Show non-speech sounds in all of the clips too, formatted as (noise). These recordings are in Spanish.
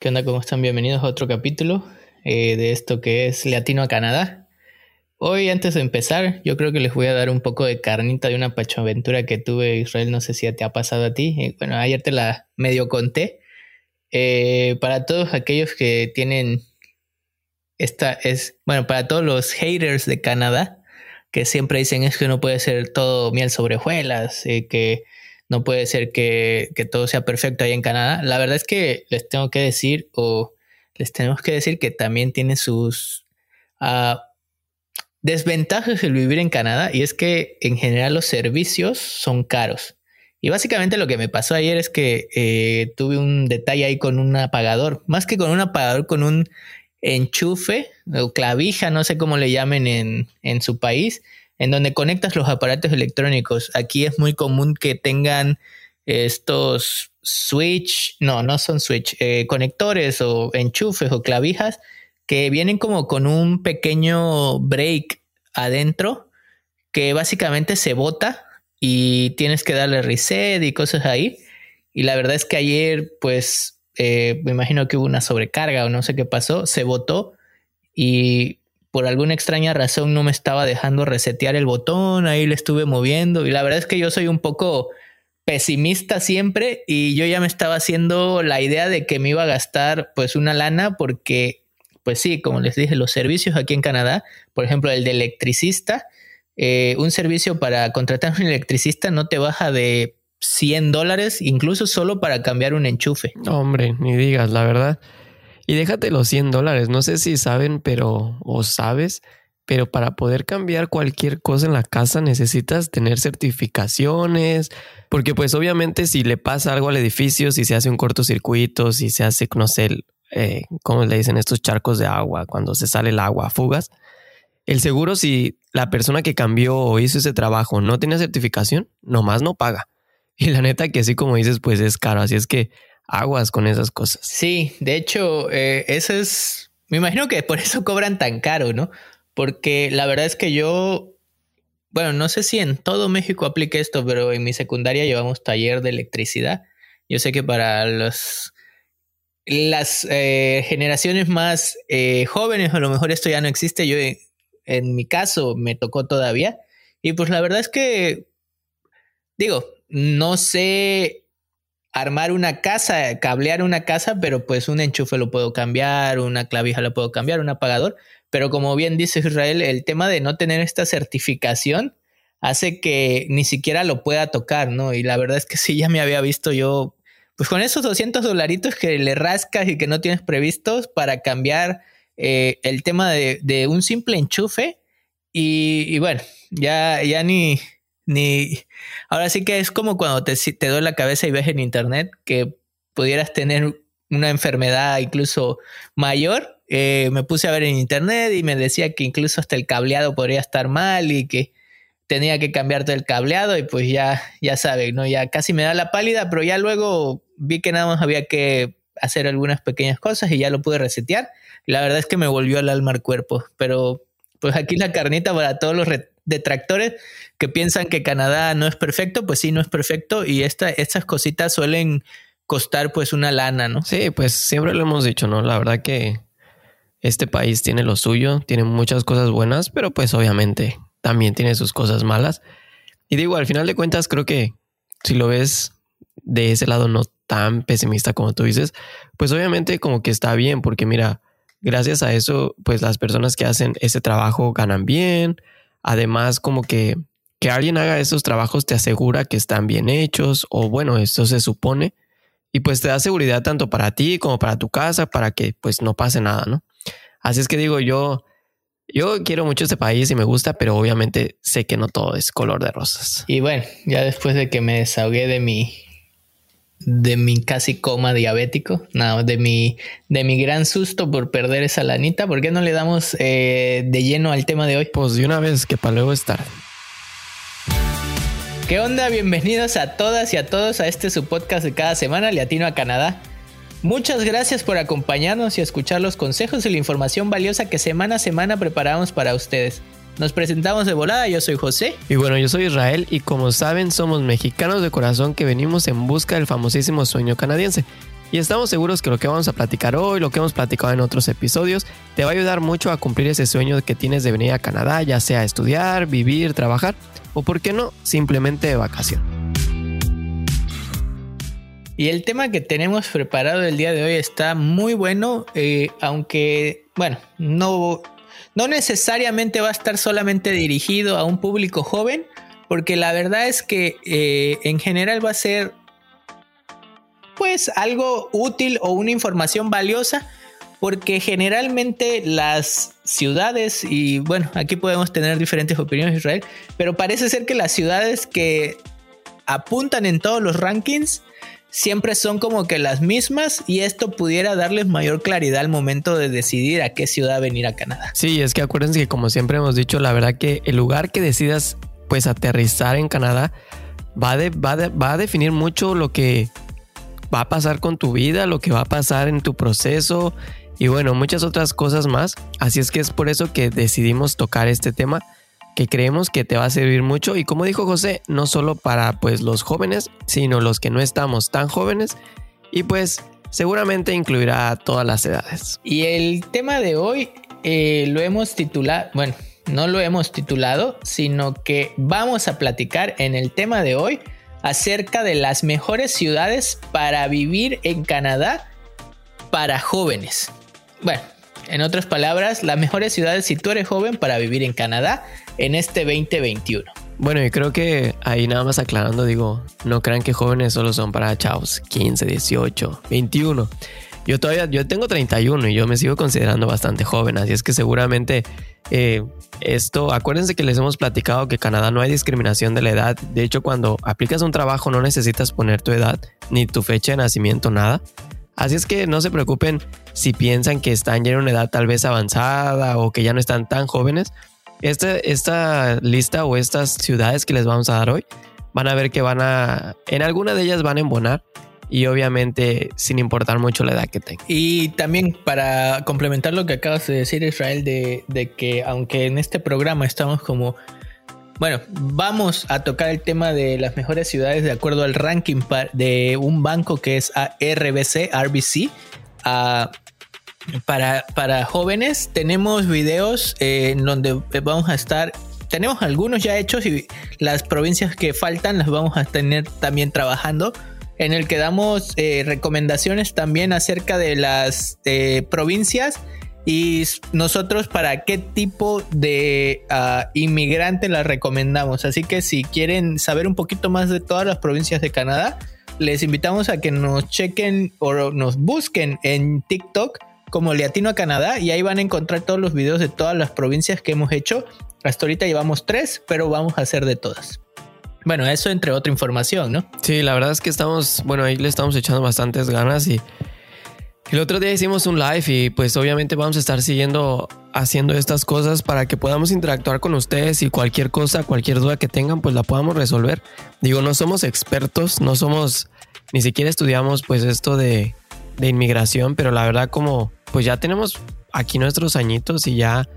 ¿Qué onda? ¿Cómo están? Bienvenidos a otro capítulo eh, de esto que es Latino a Canadá. Hoy, antes de empezar, yo creo que les voy a dar un poco de carnita de una pachoaventura que tuve, Israel. No sé si te ha pasado a ti. Eh, bueno, ayer te la medio conté. Eh, para todos aquellos que tienen esta es, bueno, para todos los haters de Canadá, que siempre dicen es que no puede ser todo miel sobre hojuelas, que no puede ser que, todo sea perfecto ahí en Canadá. La verdad es que les tengo que decir, o les tenemos que decir que también tiene sus uh, desventajas el vivir en Canadá, y es que en general los servicios son caros. Y básicamente lo que me pasó ayer es que eh, tuve un detalle ahí con un apagador, más que con un apagador, con un enchufe o clavija, no sé cómo le llamen en, en su país, en donde conectas los aparatos electrónicos. Aquí es muy común que tengan estos switch, no, no son switch, eh, conectores o enchufes o clavijas que vienen como con un pequeño break adentro que básicamente se bota y tienes que darle reset y cosas ahí. Y la verdad es que ayer, pues, eh, me imagino que hubo una sobrecarga o no sé qué pasó, se botó y por alguna extraña razón no me estaba dejando resetear el botón, ahí le estuve moviendo y la verdad es que yo soy un poco pesimista siempre y yo ya me estaba haciendo la idea de que me iba a gastar pues una lana porque pues sí, como les dije, los servicios aquí en Canadá, por ejemplo el de electricista, eh, un servicio para contratar un electricista no te baja de 100 dólares, incluso solo para cambiar un enchufe. Hombre, ni digas, la verdad. Y déjate los 100 dólares. No sé si saben, pero o sabes, pero para poder cambiar cualquier cosa en la casa necesitas tener certificaciones, porque pues obviamente si le pasa algo al edificio, si se hace un cortocircuito, si se hace, no sé, eh, ¿cómo le dicen estos charcos de agua? Cuando se sale el agua, fugas. El seguro, si la persona que cambió o hizo ese trabajo no tiene certificación, nomás no paga. Y la neta que así como dices, pues es caro. Así es que aguas con esas cosas. Sí, de hecho, eh, eso es, me imagino que por eso cobran tan caro, ¿no? Porque la verdad es que yo, bueno, no sé si en todo México aplique esto, pero en mi secundaria llevamos taller de electricidad. Yo sé que para los las eh, generaciones más eh, jóvenes, a lo mejor esto ya no existe. Yo, en mi caso, me tocó todavía. Y pues la verdad es que, digo, no sé armar una casa, cablear una casa, pero pues un enchufe lo puedo cambiar, una clavija lo puedo cambiar, un apagador. Pero como bien dice Israel, el tema de no tener esta certificación hace que ni siquiera lo pueda tocar, ¿no? Y la verdad es que (laughs) sí, ya me había visto yo, pues con esos 200 dolaritos que le rascas y que no tienes previstos para cambiar eh, el tema de, un simple enchufe. Y, y bueno, ya, ya ni, ni... Ahora sí que es como cuando te, te la cabeza y ves en internet que pudieras tener una enfermedad incluso mayor. Eh, me puse a ver en internet y me decía que incluso hasta el cableado podría estar mal y que tenía que cambiarte el cableado y pues ya, ya saben, ¿no? Ya casi me da la pálida, pero ya luego vi que nada más había que hacer algunas pequeñas cosas y ya lo pude resetear. La verdad es que me volvió al alma al cuerpo, pero pues aquí la carnita para todos los detractores que piensan que Canadá no es perfecto, pues sí, no es perfecto y esta, estas cositas suelen costar pues una lana, ¿no? Sí, pues siempre lo hemos dicho, ¿no? La verdad que este país tiene lo suyo, tiene muchas cosas buenas, pero pues obviamente también tiene sus cosas malas. Y digo, al final de cuentas, creo que si lo ves de ese lado no tan pesimista como tú dices, pues obviamente como que está bien, porque mira, gracias a eso, pues las personas que hacen ese trabajo ganan bien, Además, como que que alguien haga esos trabajos te asegura que están bien hechos o bueno, eso se supone y pues te da seguridad tanto para ti como para tu casa para que pues no pase nada, ¿no? Así es que digo yo, yo quiero mucho este país y me gusta, pero obviamente sé que no todo es color de rosas. Y bueno, ya después de que me desahogué de mi de mi casi coma diabético, no, de mi, de mi gran susto por perder esa lanita. ¿Por qué no le damos eh, de lleno al tema de hoy? Pues de una vez, que para luego estar. ¿Qué onda? Bienvenidos a todas y a todos a este su podcast de cada semana, Latino a Canadá. Muchas gracias por acompañarnos y escuchar los consejos y la información valiosa que semana a semana preparamos para ustedes. Nos presentamos de volada, yo soy José. Y bueno, yo soy Israel y como saben somos mexicanos de corazón que venimos en busca del famosísimo sueño canadiense. Y estamos seguros que lo que vamos a platicar hoy, lo que hemos platicado en otros episodios, te va a ayudar mucho a cumplir ese sueño que tienes de venir a Canadá, ya sea estudiar, vivir, trabajar o, por qué no, simplemente de vacación. Y el tema que tenemos preparado el día de hoy está muy bueno, eh, aunque, bueno, no, no necesariamente va a estar solamente dirigido a un público joven, porque la verdad es que eh, en general va a ser pues algo útil o una información valiosa porque generalmente las ciudades, y bueno, aquí podemos tener diferentes opiniones de Israel, pero parece ser que las ciudades que apuntan en todos los rankings siempre son como que las mismas y esto pudiera darles mayor claridad al momento de decidir a qué ciudad venir a Canadá. Sí, es que acuérdense que como siempre hemos dicho, la verdad que el lugar que decidas pues aterrizar en Canadá va, va, va a definir mucho lo que va a pasar con tu vida, lo que va a pasar en tu proceso y bueno, muchas otras cosas más. Así es que es por eso que decidimos tocar este tema que creemos que te va a servir mucho y como dijo José, no solo para pues los jóvenes, sino los que no estamos tan jóvenes y pues seguramente incluirá a todas las edades. Y el tema de hoy eh, lo hemos titulado, bueno, no lo hemos titulado, sino que vamos a platicar en el tema de hoy acerca de las mejores ciudades para vivir en Canadá para jóvenes. Bueno, en otras palabras, las mejores ciudades si tú eres joven para vivir en Canadá en este 2021. Bueno, y creo que ahí nada más aclarando, digo, no crean que jóvenes solo son para chavos, 15, 18, 21. Yo todavía, yo tengo 31 y yo me sigo considerando bastante joven, así es que seguramente eh, esto, acuérdense que les hemos platicado que Canadá no hay discriminación de la edad. De hecho, cuando aplicas un trabajo no necesitas poner tu edad, ni tu fecha de nacimiento, nada. Así es que no se preocupen si piensan que están ya en una edad tal vez avanzada o que ya no están tan jóvenes. Esta, esta lista o estas ciudades que les vamos a dar hoy van a ver que van a, en alguna de ellas van a embonar y obviamente sin importar mucho la edad que tenga. Y también para complementar lo que acabas de decir Israel de, que aunque en este programa estamos como bueno, vamos a tocar el tema de las mejores ciudades de acuerdo al ranking de un banco que es RBC, RBC. para, para jóvenes tenemos videos eh, en donde vamos a estar, tenemos algunos ya hechos y las provincias que faltan las vamos a tener también trabajando en el que damos eh, recomendaciones también acerca de las eh, provincias y nosotros para qué tipo de ah, inmigrante las recomendamos. Así que si quieren saber un poquito más de todas las provincias de Canadá, les invitamos a que nos chequen o nos busquen en TikTok como Leatino a Canadá y ahí van a encontrar todos los videos de todas las provincias que hemos hecho. Hasta ahorita llevamos tres, pero vamos a hacer de todas. Bueno, eso entre otra información, ¿no? Sí, la verdad es que estamos, bueno, ahí le estamos echando bastantes ganas y el otro día hicimos un live y pues obviamente vamos a estar siguiendo haciendo estas cosas para que podamos interactuar con ustedes y cualquier cosa, cualquier duda que tengan, pues la podamos resolver. Digo, no somos expertos, no somos, ni siquiera estudiamos pues esto de, de inmigración, pero la verdad como pues ya tenemos aquí nuestros añitos y ya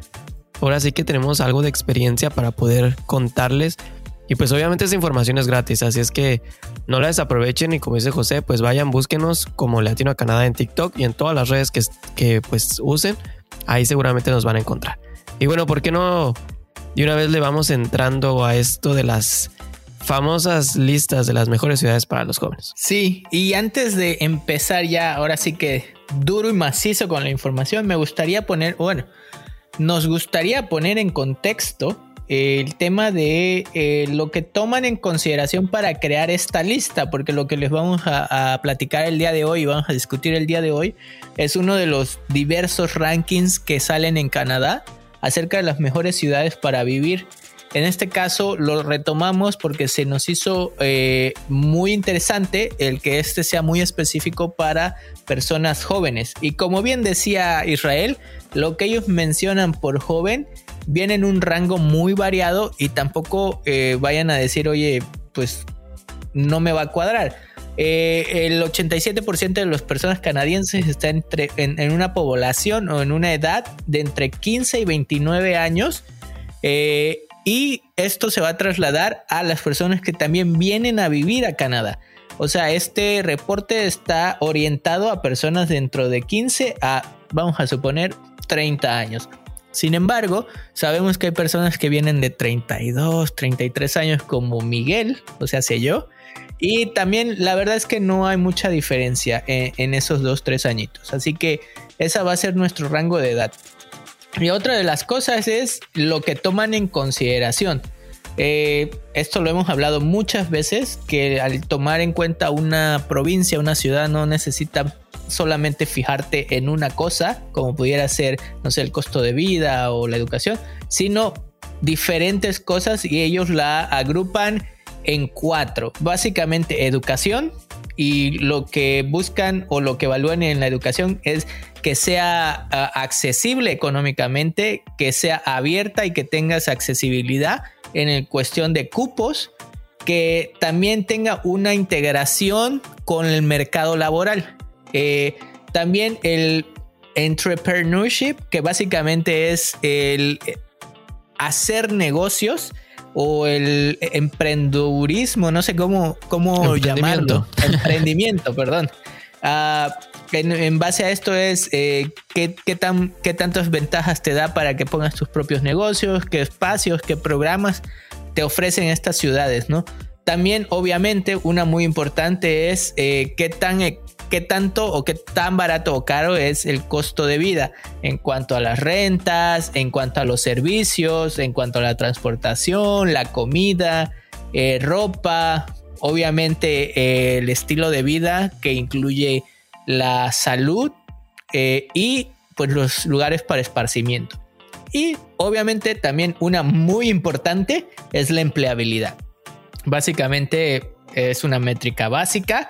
ahora sí que tenemos algo de experiencia para poder contarles y pues obviamente esa información es gratis, así es que no la desaprovechen y como dice José, pues vayan, búsquenos como Latino a Canadá en TikTok y en todas las redes que, que pues usen, ahí seguramente nos van a encontrar. Y bueno, ¿por qué no de una vez le vamos entrando a esto de las famosas listas de las mejores ciudades para los jóvenes? Sí, y antes de empezar ya, ahora sí que duro y macizo con la información, me gustaría poner, bueno, nos gustaría poner en contexto el tema de eh, lo que toman en consideración para crear esta lista, porque lo que les vamos a, platicar el día de hoy, vamos a discutir el día de hoy, es uno de los diversos rankings que salen en Canadá acerca de las mejores ciudades para vivir. En este caso lo retomamos porque se nos hizo eh, muy interesante el que este sea muy específico para personas jóvenes. Y como bien decía Israel, lo que ellos mencionan por joven viene en un rango muy variado y tampoco eh, vayan a decir, oye, pues no me va a cuadrar. Eh, el 87% de las personas canadienses está entre, en, una población o en una edad de entre 15 y 29 años. Eh, y esto se va a trasladar a las personas que también vienen a vivir a Canadá. O sea, este reporte está orientado a personas dentro de 15 a, vamos a suponer, 30 años. Sin embargo, sabemos que hay personas que vienen de 32, 33 años como Miguel, o sea, sé yo. Y también la verdad es que no hay mucha diferencia en, esos dos, tres añitos. Así que esa va a ser nuestro rango de edad. Y otra de las cosas es lo que toman en consideración. Eh, esto lo hemos hablado muchas veces, que al tomar en cuenta una provincia, una ciudad, no necesita solamente fijarte en una cosa, como pudiera ser, no sé, el costo de vida o la educación, sino diferentes cosas y ellos la agrupan en cuatro. Básicamente educación y lo que buscan o lo que evalúan en la educación es que sea ah, accesible económicamente, que sea abierta y que tengas accesibilidad en el cuestión de cupos, que también tenga una integración con el mercado laboral. Eh, también el entrepreneurship, que básicamente es el hacer negocios o el emprendedurismo, no sé cómo, cómo llamarlo. (laughs) Emprendimiento, perdón. Ah, en, base a esto es eh, ¿qué, tan, qué tantas ventajas te da para que pongas tus propios negocios, qué espacios, qué programas te ofrecen estas ciudades, ¿no? También, obviamente, una muy importante es eh, qué tan qué tanto o qué tan barato o caro es el costo de vida en cuanto a las rentas, en cuanto a los servicios, en cuanto a la transportación, la comida, eh, ropa, obviamente el estilo de vida que incluye la salud eh, y pues los lugares para esparcimiento. Y obviamente también una muy importante es la empleabilidad. Básicamente es una métrica básica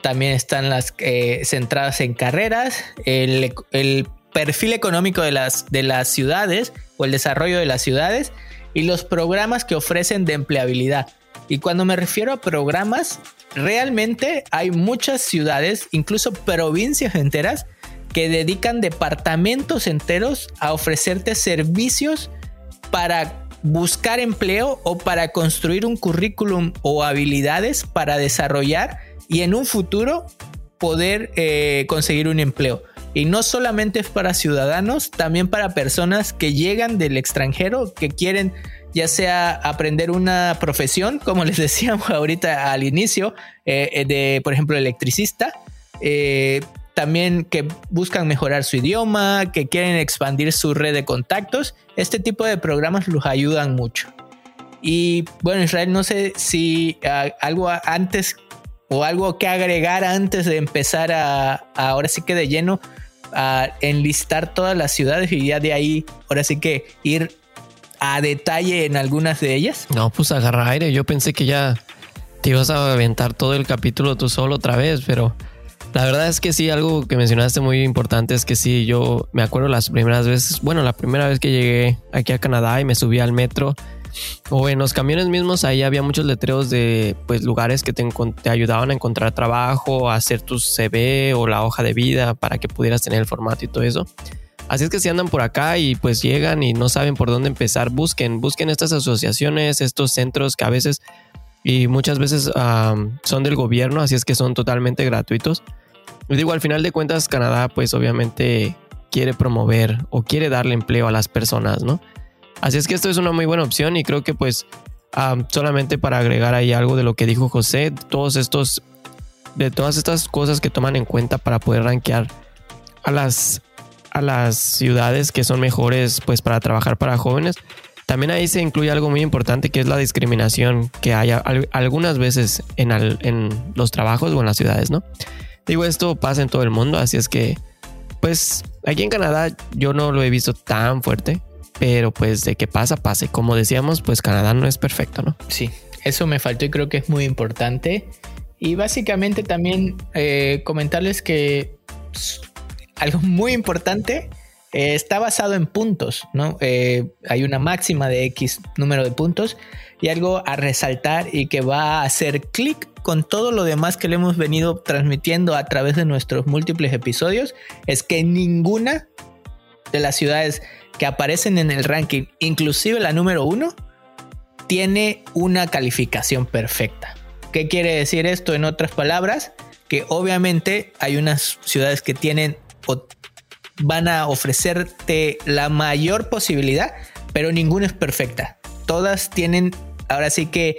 también están las eh, centradas en carreras, el, perfil económico de las, de las ciudades o el desarrollo de las ciudades y los programas que ofrecen de empleabilidad. Y cuando me refiero a programas, realmente hay muchas ciudades, incluso provincias enteras, que dedican departamentos enteros a ofrecerte servicios para buscar empleo o para construir un currículum o habilidades para desarrollar y en un futuro poder eh, conseguir un empleo. Y no solamente es para ciudadanos, también para personas que llegan del extranjero, que quieren ya sea aprender una profesión, como les (laughs) decíamos ahorita al inicio, eh, eh, de, por ejemplo, electricista, también que buscan mejorar su idioma, que quieren expandir su red de contactos. Este tipo de programas los ayudan mucho. Y bueno, Israel, no sé si algo antes o algo que agregar antes de empezar a, ahora sí que de lleno a enlistar todas las ciudades y ya de ahí ahora sí que ir a detalle en algunas de ellas? No, pues agarra aire. Yo pensé que ya te ibas a aventar todo el capítulo tú solo otra vez, pero la verdad es que sí, algo que mencionaste muy importante es que sí, yo me acuerdo las primeras veces, bueno, la primera vez que llegué aquí a Canadá y me subí al metro o en los camiones mismos ahí había muchos letreros de pues lugares que te, ayudaban a encontrar trabajo, a hacer tu CV o la hoja de vida para que pudieras tener el formato y todo eso. Así es que si andan por acá y pues llegan y no saben por dónde empezar, busquen, busquen estas asociaciones, estos centros que a veces y muchas veces son del gobierno, así es que son totalmente gratuitos. Y digo, al final de cuentas, Canadá pues obviamente quiere promover o quiere darle empleo a las personas, ¿no? Así es que esto es una muy buena opción y creo que pues solamente para agregar ahí algo de lo que dijo José, todos estos, de todas estas cosas que toman en cuenta para poder rankear a las, a las ciudades que son mejores pues para trabajar para jóvenes. También ahí se incluye algo muy importante que es la discriminación que hay algunas veces en, en los trabajos o en las ciudades, ¿no? Digo, esto pasa en todo el mundo, así es que, pues, aquí en Canadá yo no lo he visto tan fuerte, pero pues de qué pasa, pase. Como decíamos, pues Canadá no es perfecto, ¿no? Sí, eso me faltó y creo que es muy importante. Y básicamente también eh, comentarles que algo muy importante eh, está basado en puntos, ¿no? Eh, hay una máxima de X número de puntos y algo a resaltar y que va a hacer clic con todo lo demás que le hemos venido transmitiendo a través de nuestros múltiples episodios es que ninguna de las ciudades que aparecen en el ranking, inclusive la número uno, tiene una calificación perfecta. ¿Qué quiere decir esto en otras palabras? Que obviamente hay unas ciudades que tienen van a ofrecerte la mayor posibilidad, pero ninguna es perfecta. Todas tienen ahora sí que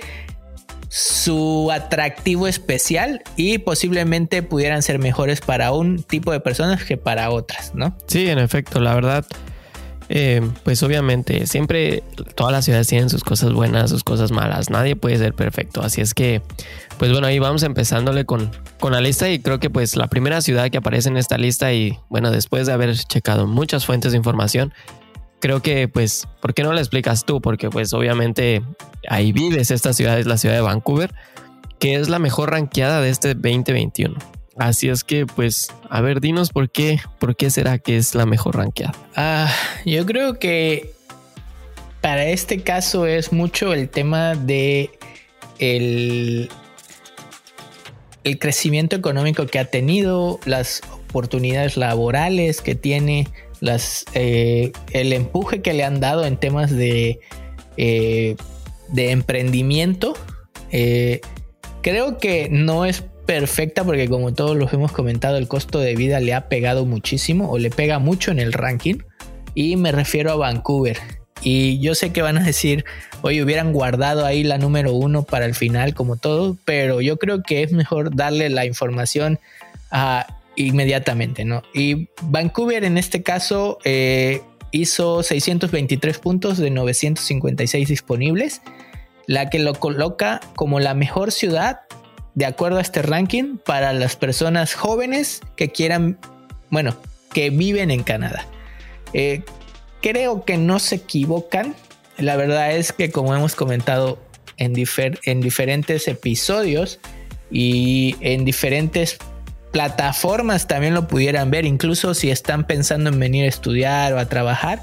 su atractivo especial y posiblemente pudieran ser mejores para un tipo de personas que para otras, ¿no? Sí, en efecto, la verdad, eh, pues obviamente siempre todas las ciudades tienen sus cosas buenas, sus cosas malas, nadie puede ser perfecto, así es que, pues bueno, ahí vamos empezándole con, con la lista y creo que pues la primera ciudad que aparece en esta lista y bueno, después de haber checado muchas fuentes de información, creo que pues, ¿por qué no la explicas tú? Porque pues obviamente ahí vives, esta ciudad es la ciudad de Vancouver, que es la mejor ranqueada de este 2021. Así es que pues, a ver, dinos por qué, por qué será que es la mejor ranqueada. Ah, yo creo que para este caso es mucho el tema de el, el crecimiento económico que ha tenido, las oportunidades laborales que tiene, las, eh, el empuje que le han dado en temas de, eh, de emprendimiento. Eh, creo que no es perfecta porque como todos los hemos comentado el costo de vida le ha pegado muchísimo o le pega mucho en el ranking y me refiero a Vancouver y yo sé que van a decir oye hubieran guardado ahí la número uno para el final como todo pero yo creo que es mejor darle la información a inmediatamente, ¿no? Y Vancouver en este caso eh, hizo 623 puntos de 956 disponibles, la que lo coloca como la mejor ciudad de acuerdo a este ranking para las personas jóvenes que quieran, bueno, que viven en Canadá. Eh, creo que no se equivocan. La verdad es que como hemos comentado en, en diferentes episodios y en diferentes plataformas también lo pudieran ver, incluso si están pensando en venir a estudiar o a trabajar.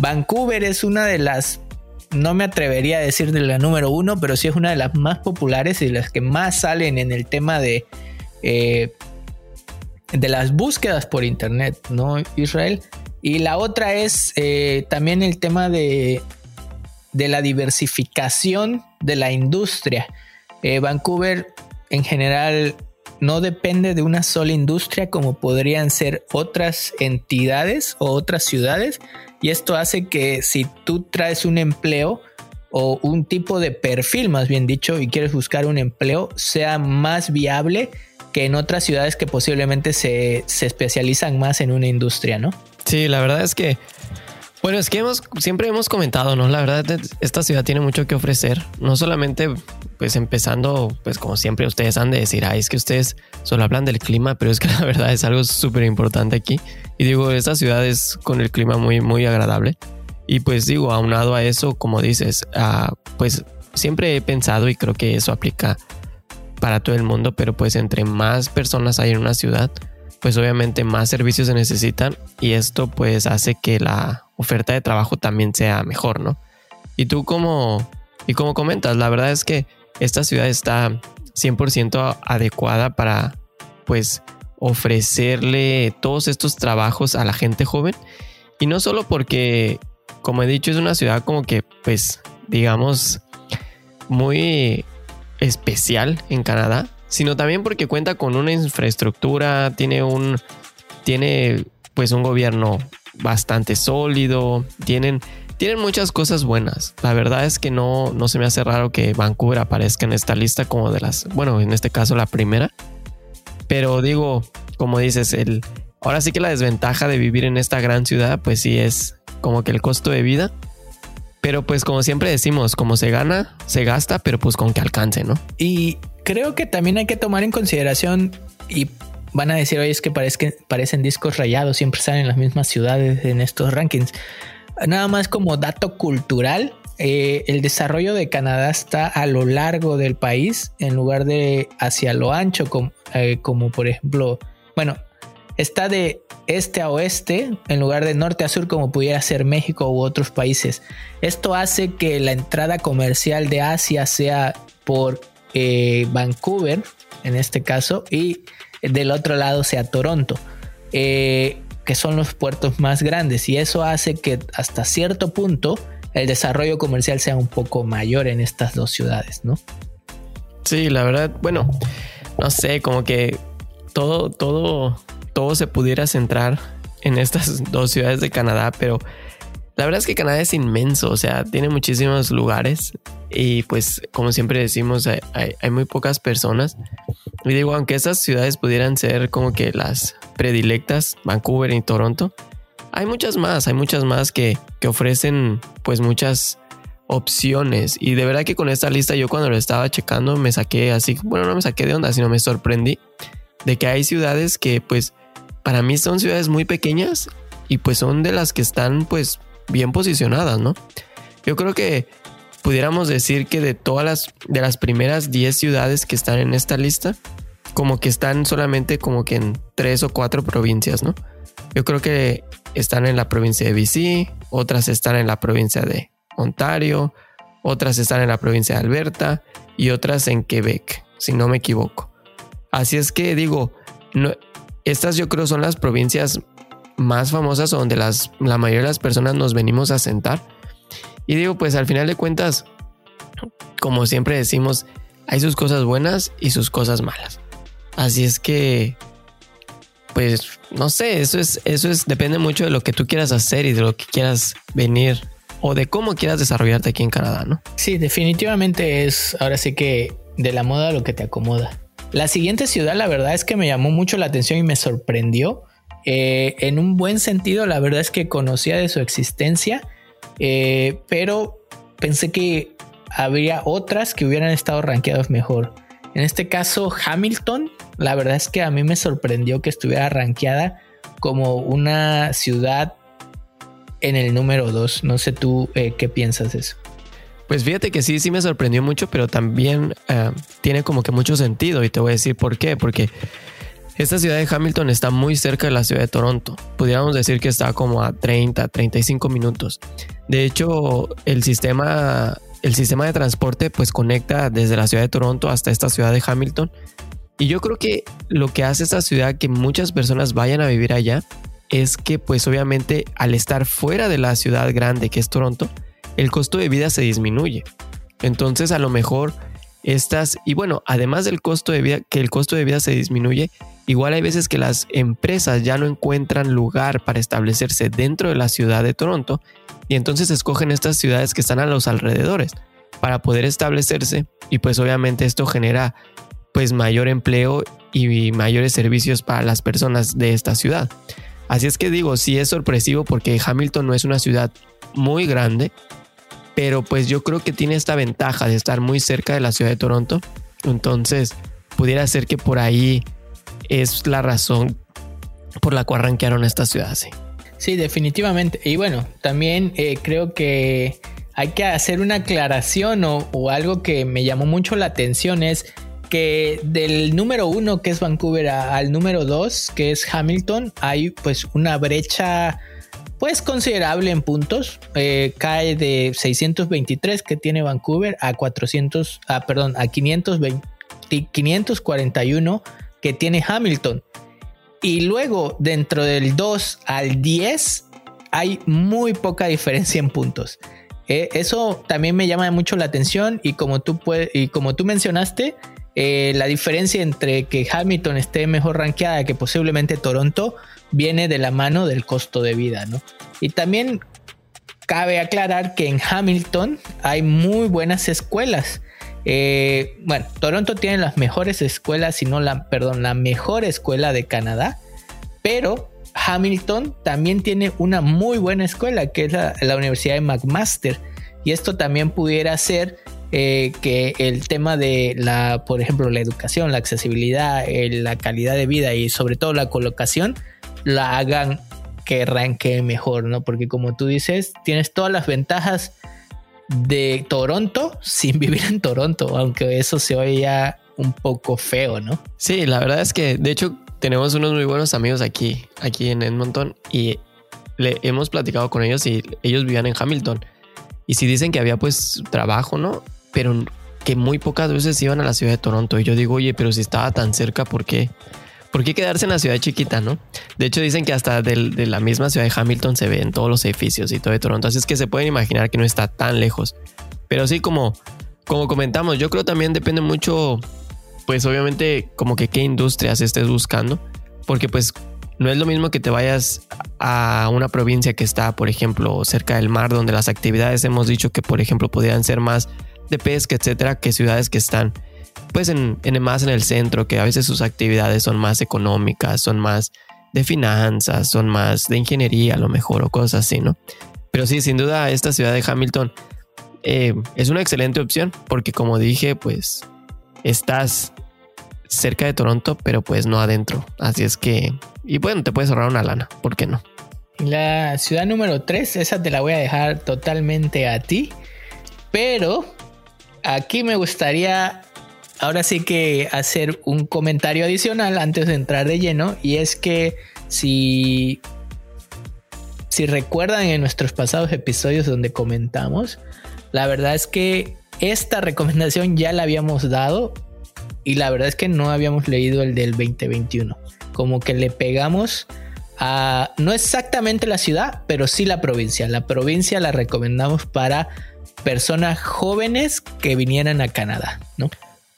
Vancouver es una de las, no me atrevería a decir de la número uno, pero sí es una de las más populares y las que más salen en el tema de, eh, de las búsquedas por internet, ¿no, Israel? Y la otra es eh, también el tema de, de la diversificación de la industria. Eh, Vancouver en general no depende de una sola industria como podrían ser otras entidades o otras ciudades. Y esto hace que si tú traes un empleo o un tipo de perfil, más bien dicho, y quieres buscar un empleo, sea más viable que en otras ciudades que posiblemente se, especializan más en una industria, ¿no? Sí, la verdad es que bueno, es que hemos, siempre hemos comentado, ¿no? La verdad, esta ciudad tiene mucho que ofrecer. No solamente, pues empezando, pues como siempre ustedes han de decir, ay, es que ustedes solo hablan del clima, pero es que (laughs) la verdad es algo súper importante aquí. Y digo, esta ciudad es con el clima muy, muy agradable. Y pues digo, aunado a eso, como dices, ah, pues siempre he pensado y creo que eso aplica para todo el mundo, pero pues entre más personas hay en una ciudad, pues obviamente más servicios se necesitan y esto pues hace que la oferta de trabajo también sea mejor, ¿no? Y tú como, y como comentas, la verdad es que esta ciudad está 100% adecuada para pues ofrecerle todos estos trabajos a la gente joven y no solo porque como he dicho es una ciudad como que pues digamos muy especial en Canadá sino también porque cuenta con una infraestructura tiene un tiene pues un gobierno bastante sólido, tienen, tienen muchas cosas buenas. La verdad es que no, no se me hace raro que Vancouver aparezca en esta lista como de las, bueno, en este caso la primera. Pero digo, como dices, el, ahora sí que la desventaja de vivir en esta gran ciudad, pues sí es como que el costo de vida. Pero pues como siempre decimos, como se gana, se gasta, pero pues con que alcance, ¿no? Y creo que también hay que tomar en consideración y van a decir, oye, es que, parecen discos rayados, siempre salen en las mismas ciudades en estos rankings. Nada más como dato cultural, eh, el desarrollo de Canadá está a lo largo del país en lugar de hacia lo ancho, como, eh, como por ejemplo, bueno, está de este a oeste en lugar de norte a sur como pudiera ser México u otros países. Esto hace que la entrada comercial de Asia sea por eh, Vancouver, en este caso, y del otro lado sea Toronto, que son los puertos más grandes y eso hace que hasta cierto punto el desarrollo comercial sea un poco mayor en estas dos ciudades, ¿no? Sí, la verdad, bueno, no sé, como que todo, todo, todo se pudiera centrar en estas (laughs) dos ciudades de Canadá, pero la verdad es que Canadá es inmenso, o sea, tiene muchísimos lugares y pues como siempre decimos, hay, muy pocas personas. Y digo, aunque estas ciudades pudieran ser como que las predilectas, Vancouver y Toronto, hay muchas más, hay muchas más que, que ofrecen pues muchas opciones. Y de verdad que con esta lista yo cuando lo estaba checando me saqué así, bueno, no me saqué de onda, sino me sorprendí de que hay ciudades que pues para mí son ciudades muy pequeñas y pues son de las que están pues bien posicionadas, ¿no? Yo creo que pudiéramos decir que de todas las, de las primeras 10 ciudades que están en esta lista, como que están solamente como que en tres o cuatro provincias, ¿no? Yo creo que están en la provincia de BC, otras están en la provincia de Ontario, otras están en la provincia de Alberta y otras en Quebec, si no me equivoco. Así es que digo, estas yo creo son las provincias más famosas donde las, la mayoría de las personas nos venimos a sentar. Y digo, pues al final de cuentas, como siempre decimos, hay sus cosas buenas y sus cosas malas. Así es que, pues, no sé, eso es, eso es, depende mucho de lo que tú quieras hacer y de lo que quieras venir o de cómo quieras desarrollarte aquí en Canadá, ¿no? Sí, definitivamente es ahora sí que de la moda lo que te acomoda. La siguiente ciudad, la verdad es que me llamó mucho la atención y me sorprendió eh, en un buen sentido, la verdad es que conocía de su existencia, eh, pero pensé que habría otras que hubieran estado rankeadas mejor. En este caso, Hamilton, la verdad es que a mí me sorprendió que estuviera rankeada como una ciudad en el número 2. No sé tú eh, qué piensas de eso. Pues fíjate que sí, sí me sorprendió mucho, pero también tiene como que mucho sentido y te voy a decir por qué, porque esta ciudad de Hamilton está muy cerca de la ciudad de Toronto. Pudiéramos decir que está como a 30, 35 minutos. De hecho, el sistema, el sistema de transporte pues conecta desde la ciudad de Toronto hasta esta ciudad de Hamilton. Y yo creo que lo que hace esta ciudad que muchas personas vayan a vivir allá es que pues obviamente al estar fuera de la ciudad grande que es Toronto, el costo de vida se disminuye. Entonces a lo mejor estas, y bueno, además del costo de vida, que el costo de vida se disminuye, igual hay veces que las empresas ya no encuentran lugar para establecerse dentro de la ciudad de Toronto y entonces escogen estas ciudades que están a los alrededores para poder establecerse y pues obviamente esto genera pues mayor empleo y mayores servicios para las personas de esta ciudad. Así es que digo, sí es sorpresivo porque Hamilton no es una ciudad muy grande, pero pues yo creo que tiene esta ventaja de estar muy cerca de la ciudad de Toronto. Entonces, pudiera ser que por ahí es la razón por la cual arranquearon esta ciudad, sí. Sí, definitivamente. Y bueno, también eh, creo que hay que hacer una aclaración o, algo que me llamó mucho la atención es que del número uno que es Vancouver al número dos que es Hamilton hay pues una brecha pues considerable en puntos. Eh, cae de 623 que tiene Vancouver a 400, ah, perdón, a 520, 541 que tiene Hamilton. Y luego dentro del 2 al 10 hay muy poca diferencia en puntos. Eh, eso también me llama mucho la atención y como tú, y como tú mencionaste, eh, la diferencia entre que Hamilton esté mejor rankeada que posiblemente Toronto viene de la mano del costo de vida, ¿no? Y también cabe aclarar que en Hamilton hay muy buenas escuelas. Eh, bueno, Toronto tiene las mejores escuelas, si no la, perdón, la mejor escuela de Canadá, pero Hamilton también tiene una muy buena escuela, que es la, Universidad de McMaster. Y esto también pudiera ser eh, que el tema de la, por ejemplo, la educación, la accesibilidad, la calidad de vida y sobre todo la colocación la hagan que arranque mejor, ¿no? Porque como tú dices, tienes todas las ventajas de Toronto sin (laughs) vivir en Toronto, aunque eso se oía un poco feo, ¿no? Sí, la verdad es que de hecho tenemos unos muy buenos amigos aquí, aquí en Edmonton y le hemos platicado con ellos y ellos vivían en Hamilton. Y si dicen que había pues trabajo, ¿no? Pero que muy pocas veces iban a la ciudad de Toronto. Y yo digo, oye, pero si estaba tan cerca, ¿por qué? ¿Por qué quedarse en la ciudad chiquita, no? De hecho, dicen que hasta de la misma ciudad de Hamilton se ven todos los edificios y todo de Toronto. Así es que se pueden imaginar que no está tan lejos. Pero sí, como, como comentamos, yo creo también depende mucho, pues obviamente como que qué industrias estés buscando, porque pues no es lo mismo que te vayas a una provincia que está, por ejemplo, cerca del mar, donde las actividades hemos dicho que, por ejemplo, podrían ser más de pesca, etcétera, que ciudades que están, pues, en, más en el centro, que a veces sus actividades son más económicas, son más de finanzas, son más de ingeniería, a lo mejor, o cosas así, ¿no? Pero sí, sin duda, esta ciudad de Hamilton eh, es una excelente opción porque como dije, pues estás cerca de Toronto, pero pues no adentro. Así es que, y bueno, te puedes ahorrar una lana, ¿por qué no? La ciudad número 3, esa te la voy a dejar totalmente a ti, pero aquí me gustaría ahora sí que hacer un comentario adicional antes de entrar de lleno y es que si si recuerdan en nuestros pasados episodios donde comentamos la verdad es que esta recomendación ya la habíamos dado y la verdad es que no habíamos leído el del 2021. Como que le pegamos a, no exactamente la ciudad, pero sí la provincia. La provincia la recomendamos para personas jóvenes que vinieran a Canadá, ¿no?